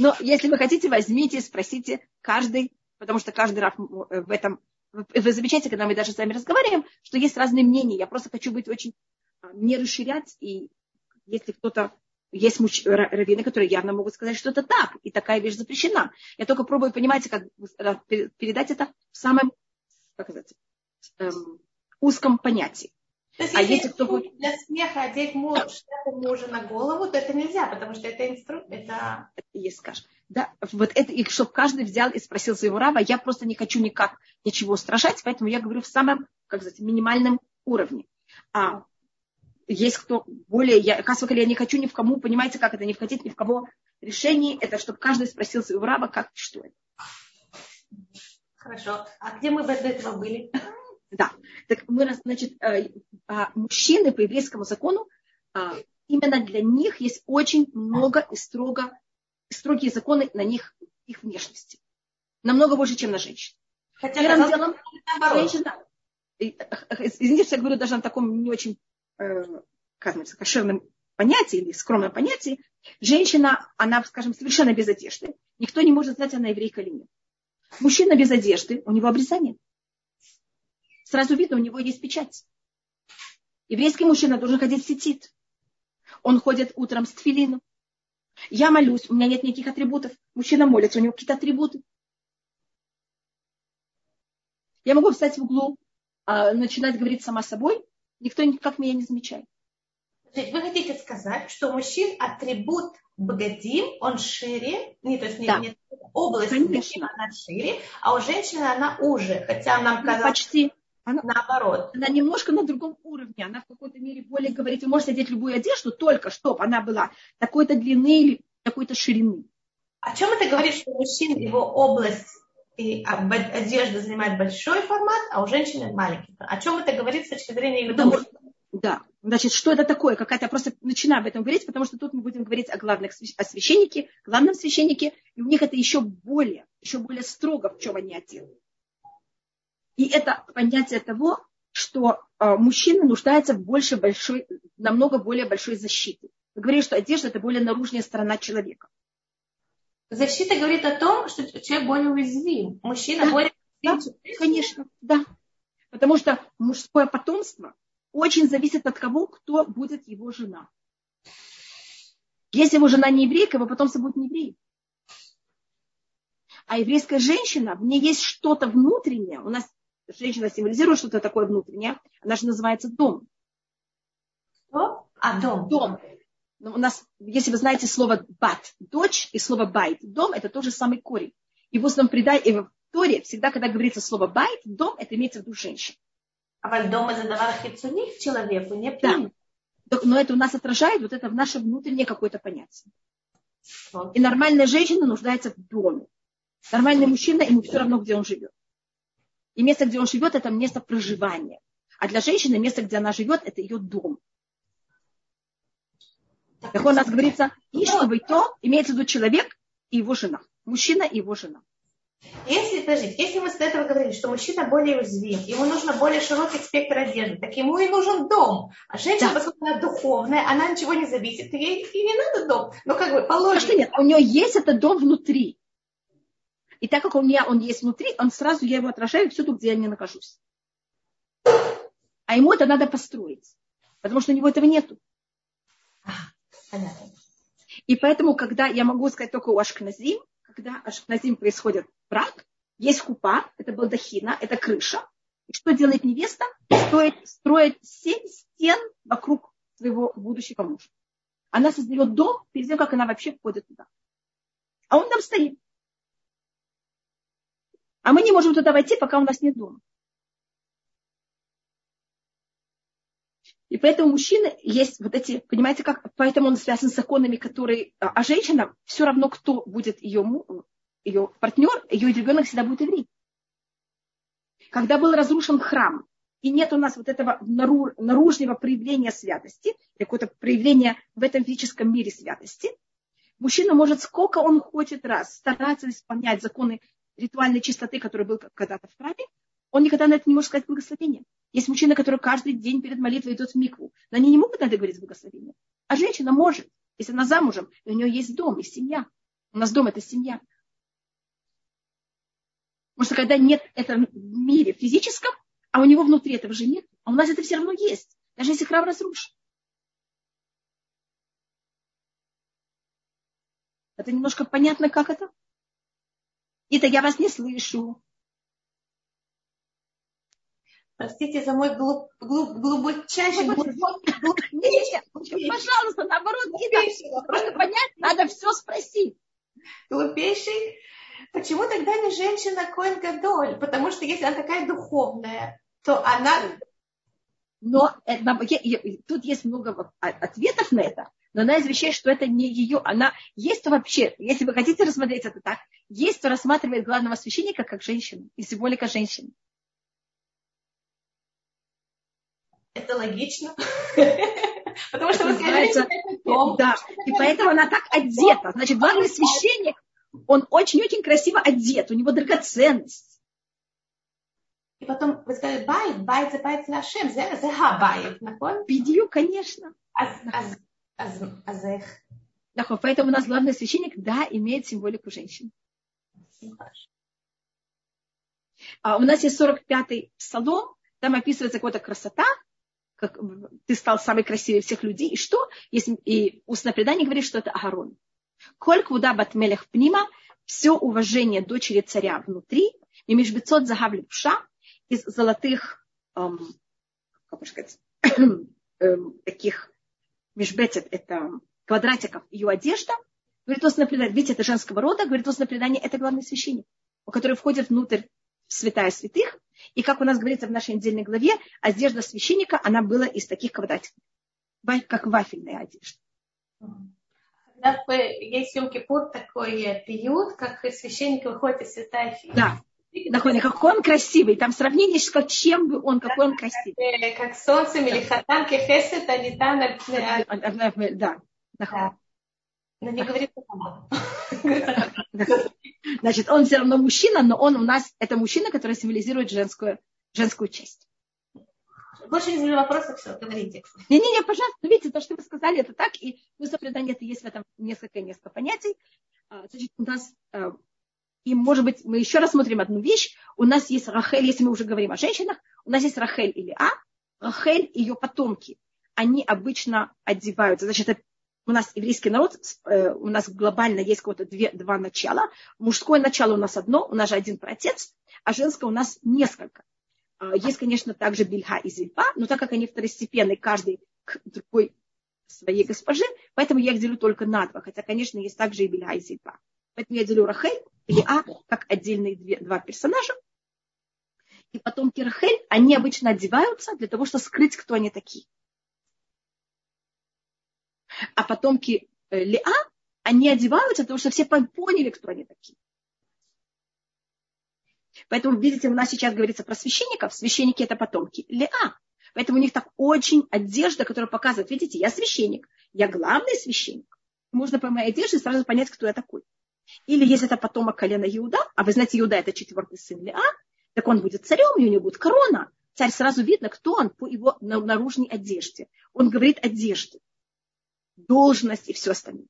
Но если вы хотите, возьмите, спросите каждый, потому что каждый раз э, в этом... Вы замечаете, когда мы даже с вами разговариваем, что есть разные мнения. Я просто хочу быть очень... А, не расширять, и если кто-то есть муж, раввины, которые явно могут сказать, что это так, и такая вещь запрещена. Я только пробую, понимаете, как передать это в самом, как сказать, эм, узком понятии. То есть, а если, если кто для смеха одеть муж, шляпу мужа на голову, то это нельзя, потому что это инструмент. Это... Есть, скажешь. Да, вот это, и чтобы каждый взял и спросил своего раба, я просто не хочу никак ничего устражать, поэтому я говорю в самом, как сказать, минимальном уровне. А есть кто более, я, как я не хочу ни в кому, понимаете, как это, не входить ни в кого решений, это чтобы каждый спросил своего раба, как, что это. Хорошо. А где мы до этого были? Да. Так мы, значит, э, а, мужчины по еврейскому закону, а, именно для них есть очень много и строго, строгие законы на них, их внешности. Намного больше, чем на женщин. Хотя Первым делом, женщина, извините, что я говорю даже на таком не очень, э, как называется, кошерном понятии или скромном понятии, женщина, она, скажем, совершенно без одежды. Никто не может знать, она еврейка или нет. Мужчина без одежды, у него обрезание. Сразу видно, у него есть печать. Еврейский мужчина должен ходить в сетит. Он ходит утром с тфилином. Я молюсь, у меня нет никаких атрибутов. Мужчина молится, у него какие-то атрибуты. Я могу встать в углу, а, начинать говорить сама собой, никто никак меня не замечает. Вы хотите сказать, что у мужчин атрибут бгадим, он шире, не, то есть не, да. не область Конечно. она шире, а у женщины она уже, хотя нам казалось... Почти. Она, наоборот. Она немножко на другом уровне, она в какой-то мере более говорит, вы можете одеть любую одежду, только чтобы она была такой-то длины или такой-то ширины. О чем это говорит, что у мужчин его область и одежда занимает большой формат, а у женщины маленький. О чем это говорит с точки зрения их Потому, Да, значит, что это такое? Какая-то просто начинаю об этом говорить, потому что тут мы будем говорить о главных о священнике, главном священнике, и у них это еще более, еще более строго, в чем они одеты. И это понятие того, что э, мужчина нуждается в больше большой, намного более большой защите. Мы говорим, что одежда это более наружная сторона человека. Защита говорит о том, что человек более уязвим. Мужчина да, более да, конечно, да. Потому что мужское потомство очень зависит от того, кто будет его жена. Если его жена не еврейка, его потомство будет не еврей. А еврейская женщина, в ней есть что-то внутреннее. У нас женщина символизирует что-то такое внутреннее. Она же называется дом. Что? А, дом. Дом. Но у нас, если вы знаете слово בת, дочь, и слово בית, дом, это тот же самый корень. И в устном предании, и в Торе всегда, когда говорится слово בית, дом, это имеется в виду женщина. А дом это דבר חיצוני человеку, не Да. Но это у нас отражает вот это в наше внутреннее какое-то понятие. Вот. И нормальная женщина нуждается в доме. Нормальный мужчина, ему все равно, где он живет. И место, где он живет, это место проживания. А для женщины место, где она живет, это ее дом. Так у нас говорится, и чтобы то, имеется в виду человек и его жена. Мужчина и его жена. Если, подождите, если мы с этого говорили, что мужчина более уязвим, ему нужно более широкий спектр одежды, так ему и нужен дом. А женщина, да. поскольку она духовная, она ничего не зависит, ей и не надо дом. Ну, как бы, положено. Нет, у нее есть этот дом внутри. И так как у меня он есть внутри, он сразу, я его отражаю всюду, где я не нахожусь. А ему это надо построить. Потому что у него этого нету. Понятно. И поэтому, когда я могу сказать только у Ашкназим, когда Ашкназим происходит брак, есть купа, это балдахина, это крыша. И что делает невеста? Строит, строит семь стен вокруг своего будущего мужа. Она создает дом перед тем, как она вообще входит туда. А он там стоит. А мы не можем туда войти, пока у нас нет дома. И поэтому мужчина есть вот эти, понимаете, как, поэтому он связан с законами, которые, а, а женщина, все равно, кто будет ее, ее партнер, ее ребенок всегда будет еврей. Когда был разрушен храм, и нет у нас вот этого наружного проявления святости, какое-то проявление в этом физическом мире святости, мужчина может сколько он хочет раз стараться исполнять законы ритуальной чистоты, который был когда-то в храме, он никогда на это не может сказать благословение. Есть мужчина, который каждый день перед молитвой идет в микву. Но они не могут на это говорить благословение. А женщина может, если она замужем, и у нее есть дом и семья. У нас дом – это семья. Потому что когда нет этого в мире физическом, а у него внутри этого же нет, а у нас это все равно есть, даже если храм разрушен. Это немножко понятно, как это? Это я вас не слышу. Простите за мой глуп, глуп, глубочайший... Нет, пожалуйста, наоборот, не Просто понять, надо все спросить. Глупейший. Почему тогда не женщина Коэн Гадоль? Потому что если она такая духовная, то она... Но это, тут есть много ответов на это, но она из вещей, что это не ее, она есть вообще, если вы хотите рассмотреть это так, есть, кто рассматривает главного священника как женщину, и символика женщины. Это логично. Потому что называется, да, и поэтому она так одета. Значит, главный священник, он очень-очень красиво одет, у него драгоценность. И потом вы сказали байт, байт за байт лашем, זה, זה הבית, נכון? בדיוק, конечно. אז, Азех. Да, поэтому у нас главный священник, да, имеет символику женщин. А у нас есть 45-й псалом, там описывается какая-то красота, как ты стал самой красивой всех людей. И что? И устное предание говорит, что это Агарон. כל כבודה בת מלך פנימה, все уважение дочери царя внутри, и межбецот загавли пша из золотых, эм, как можно сказать, эм, таких межбецет, это квадратиков ее одежда. Говорит, устное предание, видите, это женского рода, говорит, устное предание, это главный священник, который входит внутрь святая святых. И как у нас говорится в нашей недельной главе, одежда священника, она была из таких квадратиков, как вафельная одежда. Когда есть Йом-Кипур такой период, как священник выходит из святая Да, Находит, какой он красивый. Там сравнение, с чем бы он, какой он красивый. Как солнце, мелихатан, кехесет, анитан, Да, да. Но не говорит Значит, он все равно мужчина, но он у нас, это мужчина, который символизирует женскую, женскую часть. Больше не задаю вопросов, все, говорите. Не-не-не, пожалуйста, видите, то, что вы сказали, это так, и мы предание, это есть в этом несколько-несколько понятий. А, значит, у нас, а, и, может быть, мы еще рассмотрим одну вещь. У нас есть Рахель, если мы уже говорим о женщинах, у нас есть Рахель или А. Рахель и ее потомки. Они обычно одеваются, значит, это у нас еврейский народ, э, у нас глобально есть какое-то два начала. Мужское начало у нас одно, у нас же один протец, а женское у нас несколько. А, есть, конечно, также бельха и зильпа, но так как они второстепенные, каждый к другой своей госпожи, поэтому я их делю только на два. Хотя, конечно, есть также и бельха и зильпа. Поэтому я делю Рахель или А как отдельные две, два персонажа. И потом Кирахель, они обычно одеваются для того, чтобы скрыть, кто они такие а потомки э, Леа, они одеваются, потому что все поняли, кто они такие. Поэтому, видите, у нас сейчас говорится про священников. Священники – это потомки Леа. Поэтому у них так очень одежда, которая показывает, видите, я священник, я главный священник. Можно по моей одежде сразу понять, кто я такой. Или если это потомок колена Иуда, а вы знаете, Иуда – это четвертый сын Леа, так он будет царем, и у него будет корона. Царь сразу видно, кто он по его наружной одежде. Он говорит одежде должность и все остальное.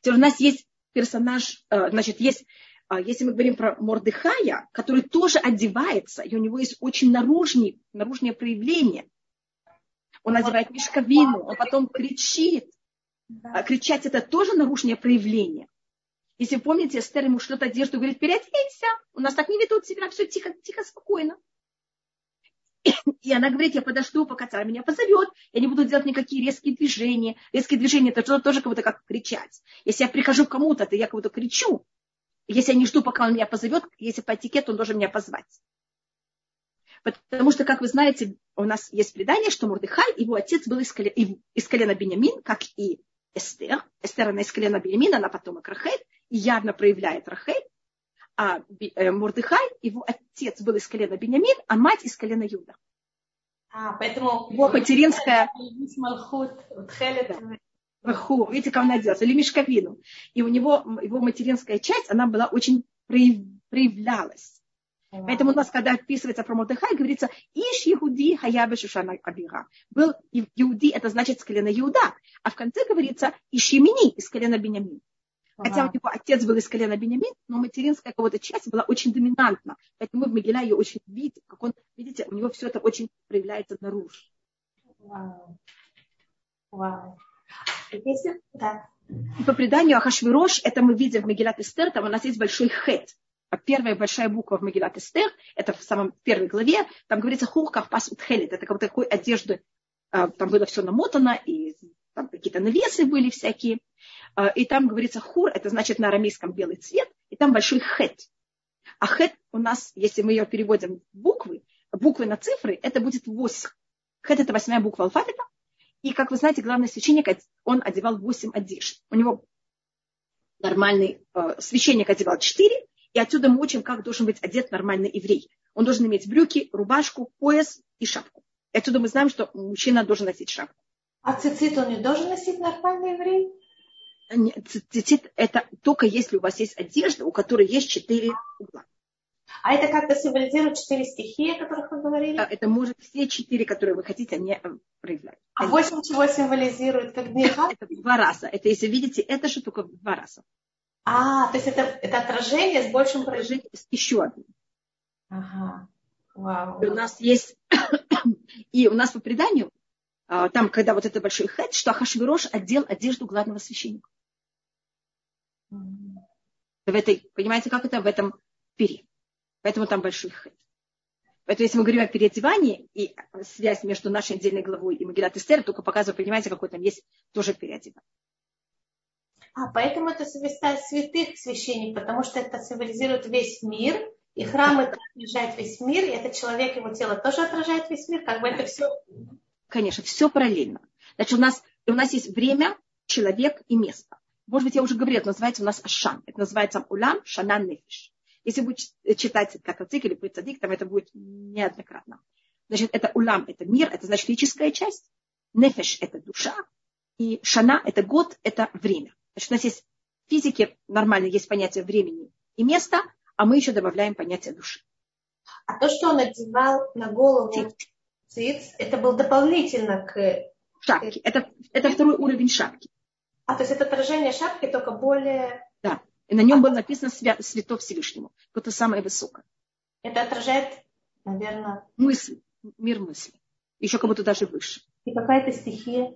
Теперь у нас есть персонаж, э, значит, есть, э, если мы говорим про Мордыхая, который тоже одевается, и у него есть очень наружные, наружное проявление. Он одевает мешковину, он потом кричит. Да. Кричать это тоже наружное проявление. Если вы помните, Эстер ему что-то одежду говорит, переоденься, у нас так не ведут себя, все тихо, тихо, спокойно. И она говорит, я подожду, пока царь меня позовет, я не буду делать никакие резкие движения. Резкие движения это тоже как будто как кричать. Если я прихожу к кому-то, то я кого-то кричу. Если я не жду, пока он меня позовет, если по этикету, он должен меня позвать. Потому что, как вы знаете, у нас есть предание, что Мурдыхай, его отец был из колена, из колена Бениамин, как и Эстер. Эстер, она из колена Бениамина, она потом Рахель, и явно проявляет Рахель а э, Мурдыхай, его отец был из колена Бениамин, а мать из колена Юда. А, поэтому... Его материнская... Ваху, видите, как он оделся, или мешковину. И у него, его материнская часть, она была очень проявлялась. Поэтому у нас, когда описывается про Мордыхай, говорится, Иш Иуди Хаябе Шушана Абира. Был Иуди, это значит с колена Иуда. А в конце говорится Иш Емини из колена Бениамин. Хотя у него отец был из колена Бенямин, но материнская кого-то часть была очень доминантна. Поэтому в Мегиля ее очень видим, как он, видите, у него все это очень проявляется наружу. Вау. Вау. Если, да. И по преданию Ахашвирош, это мы видим в Мегилат Эстер, там у нас есть большой хет. А первая большая буква в Мегилат Эстер, это в самом первой главе, там говорится хурках пас утхелит, это как такой одежды, а, там было все намотано, и там какие-то навесы были всякие. А, и там говорится хур, это значит на арамейском белый цвет, и там большой хет. А хет у нас, если мы ее переводим в буквы, буквы на цифры, это будет 8. Хет это восьмая буква алфавита. И, как вы знаете, главный священник, он одевал 8 одежд. У него нормальный э, священник одевал 4, и отсюда мы учим, как должен быть одет нормальный еврей. Он должен иметь брюки, рубашку, пояс и шапку. И отсюда мы знаем, что мужчина должен носить шапку. А цицит он не должен носить нормальный еврей? цицит это только если у вас есть одежда, у которой есть четыре угла. А это как-то символизирует четыре стихии, о которых вы говорили? Да, это может все четыре, которые вы хотите, не э, проявлять. А восемь чего символизирует? Как Это два раза. Это, если видите, это же только два раза. А, то есть это, это отражение с большим отражением. Еще одно. Ага. Вау. И у нас есть, и у нас по преданию, а, там, когда вот это большой хэт, что Ахашвирош одел одежду главного священника. В этой, понимаете, как это в этом пере. Поэтому там большой хэт. Поэтому если мы говорим о переодевании и связь между нашей отдельной главой и Магилат Эстер, только показываю, понимаете, какой там есть тоже переодевание. А, поэтому это святых священник, потому что это символизирует весь мир, и храм это отражает весь мир, и этот человек, его тело тоже отражает весь мир, как бы это все... Конечно, все параллельно. Значит, у нас, у нас есть время, человек и место. Может быть, я уже говорила, это называется у нас Ашан. Это называется Улам Шанан Нефиш. Если будет читать как цик или Прицадик, там это будет неоднократно. Значит, это Улам, это мир, это значит физическая часть. Нефиш – это душа. И Шана – это год, это время. Значит, у нас есть в физике нормально есть понятие времени и места, а мы еще добавляем понятие души. А то, что он одевал на голову циц, это был дополнительно к... Шапке. Это, это второй уровень шапки. А, то есть это отражение шапки, только более... Да. И на нем было написано Свято Всевышнему. Это самое высокое. Это отражает, наверное... Мысль. Мир мысли. Еще как будто даже выше. И какая-то стихия?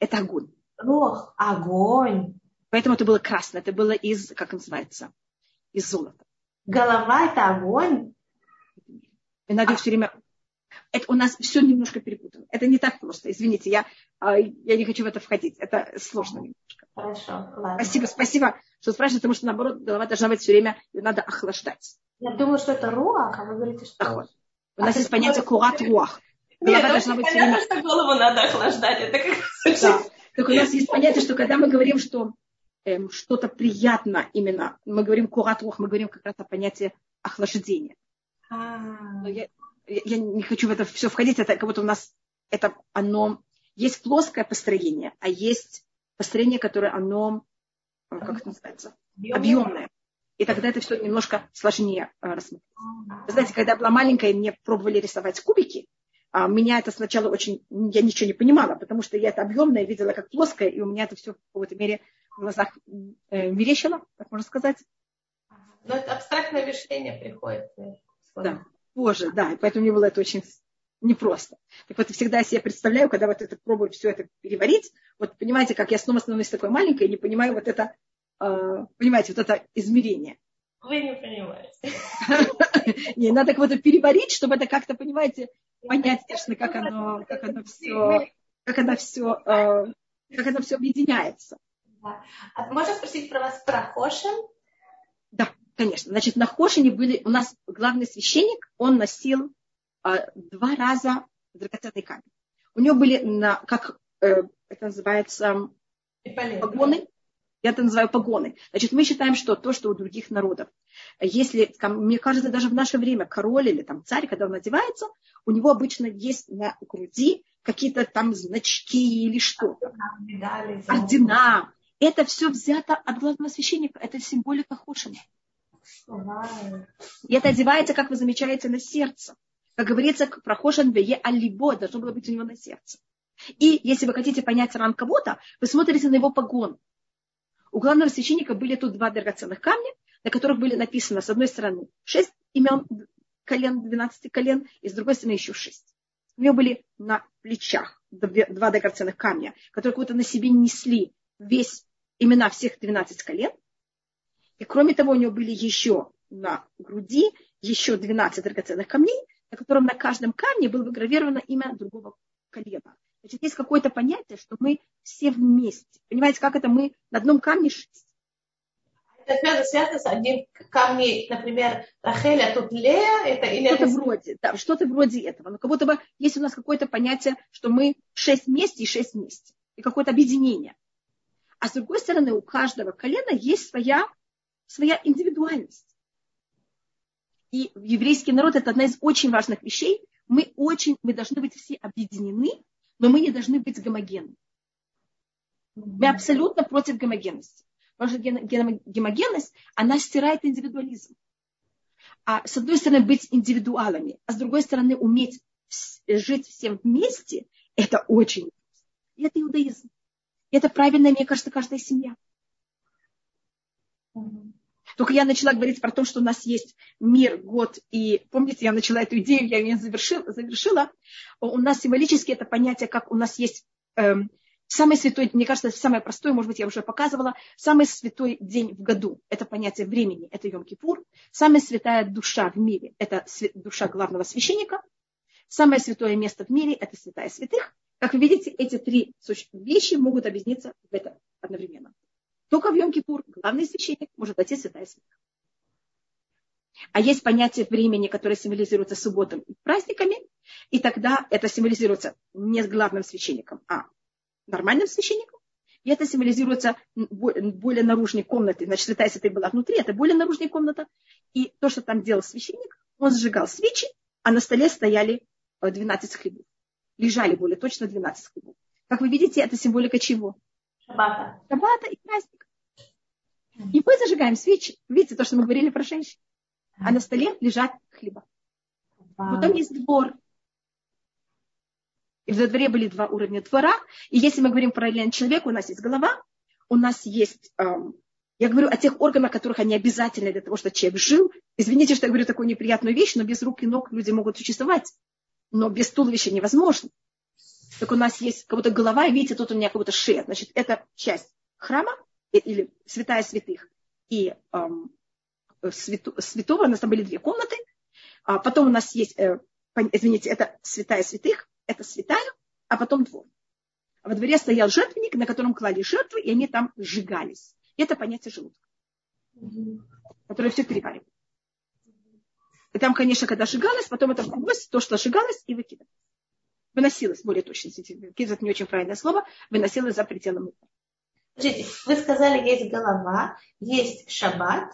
Это огонь. Ох, огонь. Поэтому это было красное, это было из, как называется, из золота. Голова это огонь? И надо а... все время... Это у нас все немножко перепутано. Это не так просто. Извините, я, а, я не хочу в это входить. Это сложно немножко. Хорошо, ладно. Спасибо, спасибо, что спрашиваете, потому что, наоборот, голова должна быть все время, ее надо охлаждать. Я думаю, что это руах, а вы говорите, что... Охот. У нас а есть понятие курат руах. Голова Нет, должна быть все время... что голову надо охлаждать. Это как... Да. Так у нас есть понятие, что когда мы говорим, что эм, что-то приятно именно, мы говорим куратух, мы говорим как раз о понятии охлаждения. А. Но я, я не хочу в это все входить, это как будто у нас это оно есть плоское построение, а есть построение, которое оно, э, как это называется, объемное. И тогда это все немножко сложнее э, рассмотреть. Вы знаете, когда я была маленькая, мне пробовали рисовать кубики, а меня это сначала очень, я ничего не понимала, потому что я это объемное видела как плоское, и у меня это все в какой-то мере в глазах э, мерещило, так можно сказать. Но это абстрактное мышление приходит. Э, да, позже, да, и поэтому мне было это очень непросто. Так вот, всегда я себе представляю, когда вот это пробую все это переварить, вот понимаете, как я снова становлюсь такой маленькой и не понимаю вот это, э, понимаете, вот это измерение. Вы не понимаете. Не, надо вот это переварить, чтобы это как-то, понимаете, понять, конечно, как оно, как оно все, как оно все, э, как оно все объединяется. А можно спросить про вас про Хошин? Да, конечно. Значит, на Хошине были у нас главный священник, он носил э, два раза драгоценный камень. У него были на, как э, это называется, погоны, я это называю погоны. Значит, мы считаем, что то, что у других народов, если, мне кажется, даже в наше время король или там царь, когда он одевается, у него обычно есть на груди какие-то там значки или что. Ордена. Это все взято от главного священника. Это символика Хошина. И это одевается, как вы замечаете, на сердце. Как говорится, про Хошин вее алибо, должно было быть у него на сердце. И если вы хотите понять ран кого-то, вы смотрите на его погон. У главного священника были тут два драгоценных камня, на которых были написано с одной стороны шесть имен колен, 12 колен, и с другой стороны еще шесть. У него были на плечах два драгоценных камня, которые как то на себе несли весь имена всех 12 колен. И кроме того, у него были еще на груди еще 12 драгоценных камней, на котором на каждом камне было выгравировано имя другого колена. Значит, есть какое-то понятие, что мы все вместе. Понимаете, как это мы на одном камне шесть. Это связано с одним камнем, например, Рахель, а тут Лея, это или что-то это... вроде, да, что-то вроде этого. Но как будто бы есть у нас какое-то понятие, что мы шесть вместе и шесть вместе. И какое-то объединение. А с другой стороны, у каждого колена есть своя, своя индивидуальность. И еврейский народ это одна из очень важных вещей. Мы очень, мы должны быть все объединены но мы не должны быть гомогенны. Мы абсолютно против гомогенности. Потому что гомогенность, она стирает индивидуализм. А с одной стороны быть индивидуалами, а с другой стороны уметь жить всем вместе, это очень И это иудаизм. И это правильно, мне кажется, каждая семья. Только я начала говорить про то, что у нас есть мир, год, и помните, я начала эту идею, я ее завершила, завершила. У нас символически это понятие, как у нас есть эм, самый святой, мне кажется, это самое простое, может быть, я уже показывала, самый святой день в году, это понятие времени, это Йом-Кипур. Самая святая душа в мире, это душа главного священника. Самое святое место в мире, это святая святых. Как вы видите, эти три вещи могут объединиться в это одновременно. Только в Йом-Кипур главный священник может войти святая святых. А есть понятие времени, которое символизируется субботом и праздниками, и тогда это символизируется не с главным священником, а нормальным священником. И это символизируется более наружной комнатой. Значит, святая святая была внутри, это более наружная комната. И то, что там делал священник, он сжигал свечи, а на столе стояли 12 э, хлебов. Лежали более точно 12 хлебов. Как вы видите, это символика чего? Шаббата. Шаббата и праздник. И мы зажигаем свечи. Видите, то, что мы говорили про женщин. А на столе лежат хлеба. Потом есть двор. И в дворе были два уровня двора. И если мы говорим про человека, у нас есть голова, у нас есть, эм, я говорю о тех органах, которых они обязательны для того, чтобы человек жил. Извините, что я говорю такую неприятную вещь, но без рук и ног люди могут существовать. Но без туловища невозможно. Так у нас есть как будто голова, и видите, тут у меня как будто шея. Значит, это часть храма или святая святых. И эм, свято, святого, у нас там были две комнаты. А потом у нас есть, э, извините, это святая святых, это святая, а потом двор. А во дворе стоял жертвенник, на котором клали жертвы, и они там сжигались. Это понятие желудка, которое все переваривает. И там, конечно, когда сжигалось, потом это то, что сжигалось, и выкидывалось. Выносилось, более точно, это не очень правильное слово, выносилось за пределы мыта. Смотрите, вы сказали, есть голова, есть шаббат.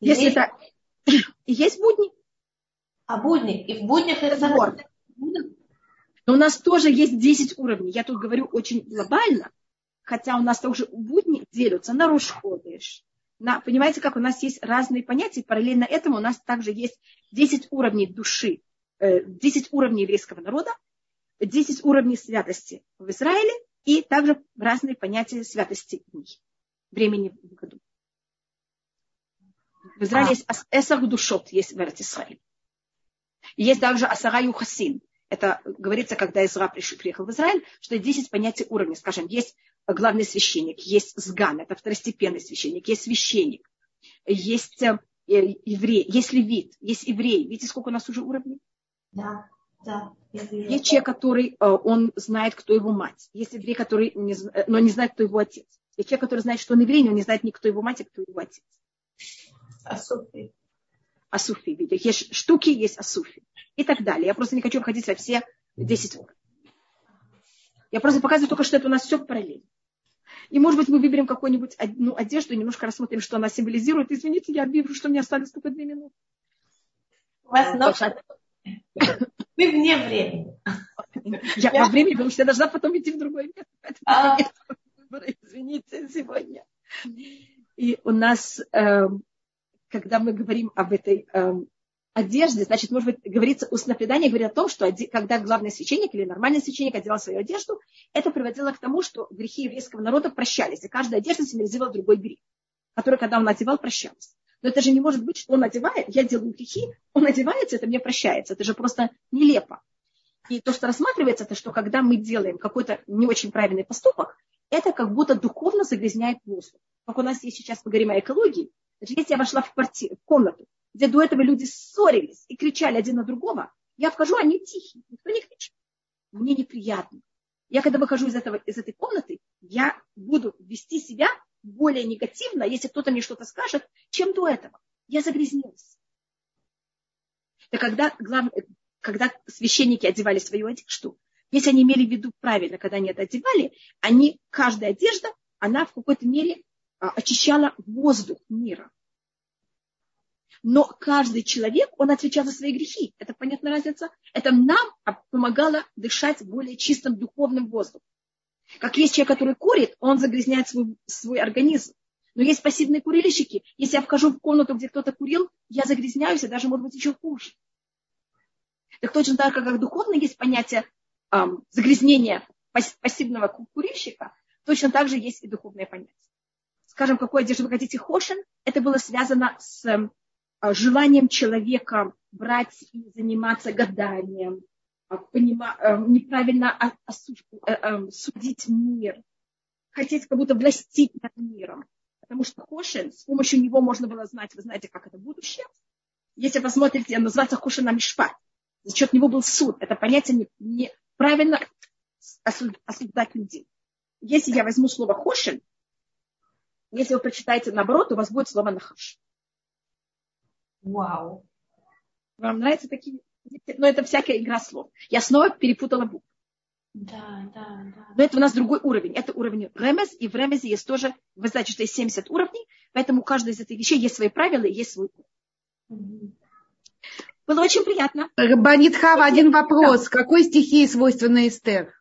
Если есть... И есть будни. А будни? И в буднях это двор. Но у нас тоже есть 10 уровней. Я тут говорю очень глобально, хотя у нас тоже будни делятся на Рушходыш. На, понимаете, как у нас есть разные понятия, параллельно этому у нас также есть 10 уровней души, 10 э, уровней еврейского народа, 10 уровней святости в Израиле и также разные понятия святости дней, времени в году. В Израиле а. есть Эсах Душот, есть в Израиле. Есть также Асара Юхасин. Это говорится, когда Изра приехал в Израиль, что есть 10 понятий уровня. Скажем, есть главный священник, есть сган, это второстепенный священник, есть священник, есть э, еврей, есть левит, есть еврей. Видите, сколько у нас уже уровней? Да, да. Есть человек, который, э, он знает, кто его мать. Есть еврей, который, не, э, но не знает, кто его отец. Есть человек, который знает, что он еврей, но не знает ни кто его мать, и кто его отец. Асуфи асуфи. Есть штуки, есть асуфи. И так далее. Я просто не хочу входить во все 10 уровней. Я просто показываю только, что это у нас все параллельно. И, может быть, мы выберем какую-нибудь одну одежду и немножко рассмотрим, что она символизирует. Извините, я вижу, что мне остались только две минуты. У вас много... Вы вне времени. Я, я во времени, потому что я должна потом идти в другое место. А... Извините, сегодня. И у нас эм, когда мы говорим об этой э, одежде, значит, может быть, говорится, устное предание говорит о том, что когда главный священник или нормальный священник одевал свою одежду, это приводило к тому, что грехи еврейского народа прощались, и каждая одежда символизировала другой грех, который, когда он одевал, прощался. Но это же не может быть, что он одевает, я делаю грехи, он одевается, это мне прощается. Это же просто нелепо. И то, что рассматривается, это что когда мы делаем какой-то не очень правильный поступок, это как будто духовно загрязняет воздух. Как у нас есть сейчас, мы говорим о экологии, Значит, если я вошла в, квартиру, в комнату, где до этого люди ссорились и кричали один на другого, я вхожу, они тихие, никто не кричит. Мне неприятно. Я когда выхожу из, этого, из этой комнаты, я буду вести себя более негативно, если кто-то мне что-то скажет, чем до этого. Я загрязнилась. И когда, главное, когда священники одевали свою одежду, если они имели в виду правильно, когда они это одевали, они, каждая одежда, она в какой-то мере а, очищала воздух мира. Но каждый человек, он отвечал за свои грехи. Это понятная разница? Это нам помогало дышать более чистым духовным воздухом. Как есть человек, который курит, он загрязняет свой, свой организм. Но есть пассивные курильщики. Если я вхожу в комнату, где кто-то курил, я загрязняюсь, и даже, может быть, еще хуже. Так точно так, как духовно есть понятие эм, загрязнения пассивного курильщика, точно так же есть и духовное понятие. Скажем, какой одежды вы хотите хошин, это было связано с э, желанием человека брать и заниматься гаданием, неправильно осу, э, э, судить мир, хотеть как будто властить над миром. Потому что Хошин, с помощью него можно было знать, вы знаете, как это будущее. Если посмотрите, называется Хошина Мишпат. За счет него был суд. Это понятие неправильно не осуждать людей. Если я возьму слово Хошин, если вы прочитаете наоборот, у вас будет слово Нахаш. Вау. Вам нравятся такие? Но это всякая игра слов. Я снова перепутала буквы. Да, да, да. Но это у нас другой уровень. Это уровень ремез, и в ремезе есть тоже, вы знаете, что есть 70 уровней, поэтому у каждой из этих вещей есть свои правила и есть свой уровень. Было очень приятно. Рабанит Хава, один вопрос. Да. Какой стихии свойственна Эстер?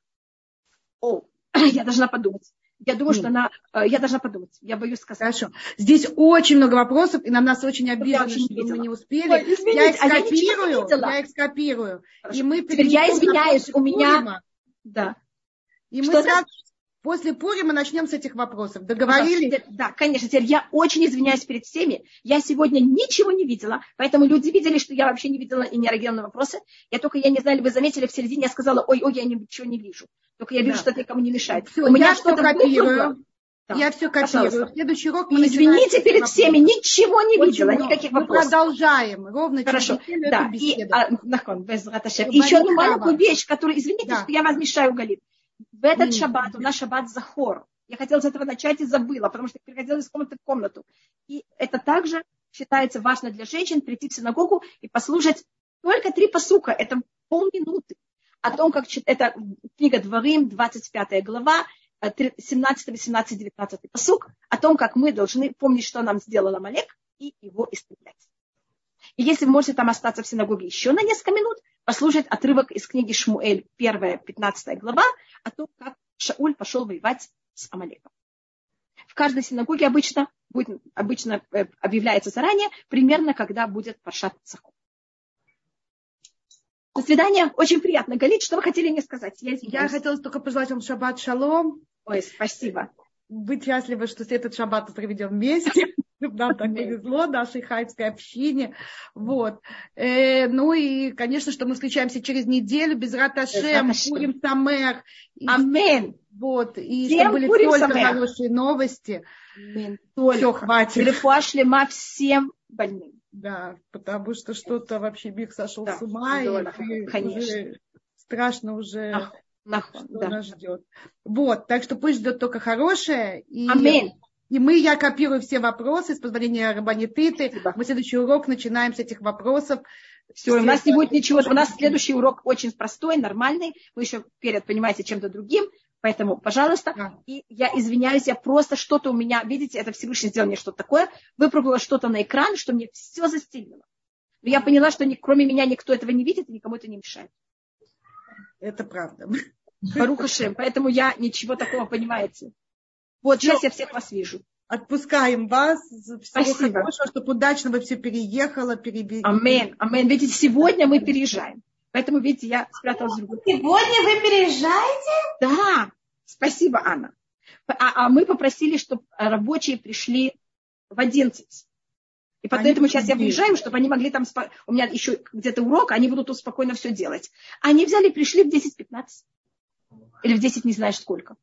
О, я должна подумать. Я думаю, что она... Э, я должна подумать. Я боюсь сказать. Хорошо. Здесь очень много вопросов, и нам нас очень обидно, что мы не успели. Ой, извините, я их скопирую. А я, я их скопирую. И мы Теперь я извиняюсь, у меня... Да. И мы сразу после Пурима начнем с этих вопросов. Договорились? Да, да, конечно. Теперь я очень извиняюсь перед всеми. Я сегодня ничего не видела, поэтому люди видели, что я вообще не видела и не реагировала на вопросы. Я только, я не знаю, вы заметили, в середине я сказала, ой, ой, я ничего не вижу. Только я вижу, да. что это никому не мешает. Все, У меня что-то копирую. Да. Я все копирую. Пожалуйста. Следующий урок мы Извините перед всеми, ничего не Очень видела, никаких мы вопросов. Мы продолжаем. Ровно Хорошо. Да. И, а, нахон, без Еще одну маленькую вещь, которую, извините, да. что я вас мешаю, Галит. В этот шаббат, у нас шаббат Захор. Я хотела с этого начать и забыла, потому что переходила из комнаты в комнату. И это также считается важно для женщин прийти в синагогу и послушать только три посука. Это полминуты. О том, как это книга Дворим, 25 глава, 17, 18, 19 посук, о том, как мы должны помнить, что нам сделал Амалек, и его истреблять. И если вы можете там остаться в синагоге еще на несколько минут, послушать отрывок из книги Шмуэль, 1, 15 глава, о том, как Шауль пошел воевать с Амалеком. В каждой синагоге обычно, будет, обычно э, объявляется заранее, примерно когда будет Паршат Цаху. До свидания. Очень приятно. Галит, что вы хотели мне сказать? Я, я хотела только пожелать вам шаббат шалом. Ой, спасибо. Быть счастливы, что этот шаббат проведем вместе. Нам так повезло, нашей хайпской общине. Вот. Э, ну и, конечно, что мы встречаемся через неделю. Без Раташем, Пурим Самер. Амен. Вот. И Всем чтобы были только самер. хорошие новости. Амен. Все, хватит. Рефуа шлема всем больным. Да, потому что что-то вообще Биг сошел да, с ума, да, и конечно. уже страшно уже, Ах, что да. нас ждет. Вот, так что пусть ждет только хорошее. И, Аминь. И мы, я копирую все вопросы с позволения Рабанитыты. Мы следующий урок начинаем с этих вопросов. Все, у нас не будет ничего. У нас следующий урок очень простой, нормальный. Мы еще перед, понимаете, чем-то другим. Поэтому, пожалуйста, да. и я извиняюсь, я просто что-то у меня, видите, это Всевышний сделал мне что-то такое, выпрыгнуло что-то на экран, что мне все застелило. Но я поняла, что ни, кроме меня никто этого не видит, и никому это не мешает. Это правда. Барухашем. Поэтому я ничего такого, понимаете. Вот сейчас я всех вас вижу. Отпускаем вас. Всего Спасибо. хорошего, чтобы удачно вы все переехало, перебили. Амен, амен. Видите, сегодня мы переезжаем. Поэтому, видите, я спряталась в другую. Сегодня вы переезжаете? Да. Спасибо, Анна. А, а мы попросили, чтобы рабочие пришли в 11. И поэтому сейчас я выезжаю, чтобы они могли там... Спо... У меня еще где-то урок, они будут тут спокойно все делать. Они взяли, пришли в 10-15. Или в 10 не знаешь сколько.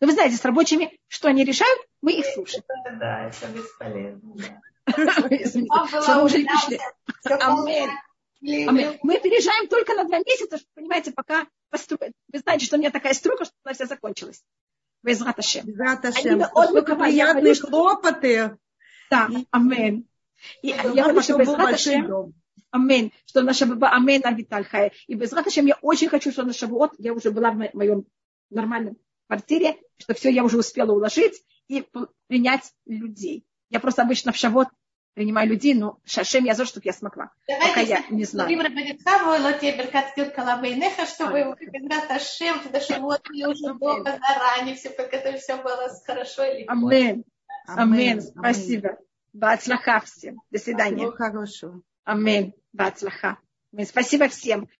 Но вы знаете, с рабочими, что они решают, мы их слушаем. Да, да, это бесполезно. Что уже пришли. Мы переезжаем только на два месяца, понимаете, пока построят. Вы знаете, что у меня такая стройка, что она вся закончилась. Безрат Ашем. Безрат Ашем. Сколько приятные хлопоты. Да, амен. И я хочу, что Безрат Ашем, Амен. Что наша баба Амен Авитальхая. И без Раташем я очень хочу, что на Шавуот я уже была в моем нормальном квартире, что все я уже успела уложить и принять людей. Я просто обычно в Шавот принимаю людей, но Шашем я за, чтобы я смогла. Давайте Пока я не знаю. чтобы когда Шашем, потому что вот я уже дома заранее все подготовить, все было хорошо и легко. Амен. Амин. Спасибо. Бацлаха всем. До свидания. Амин. Бацлаха. Спасибо всем.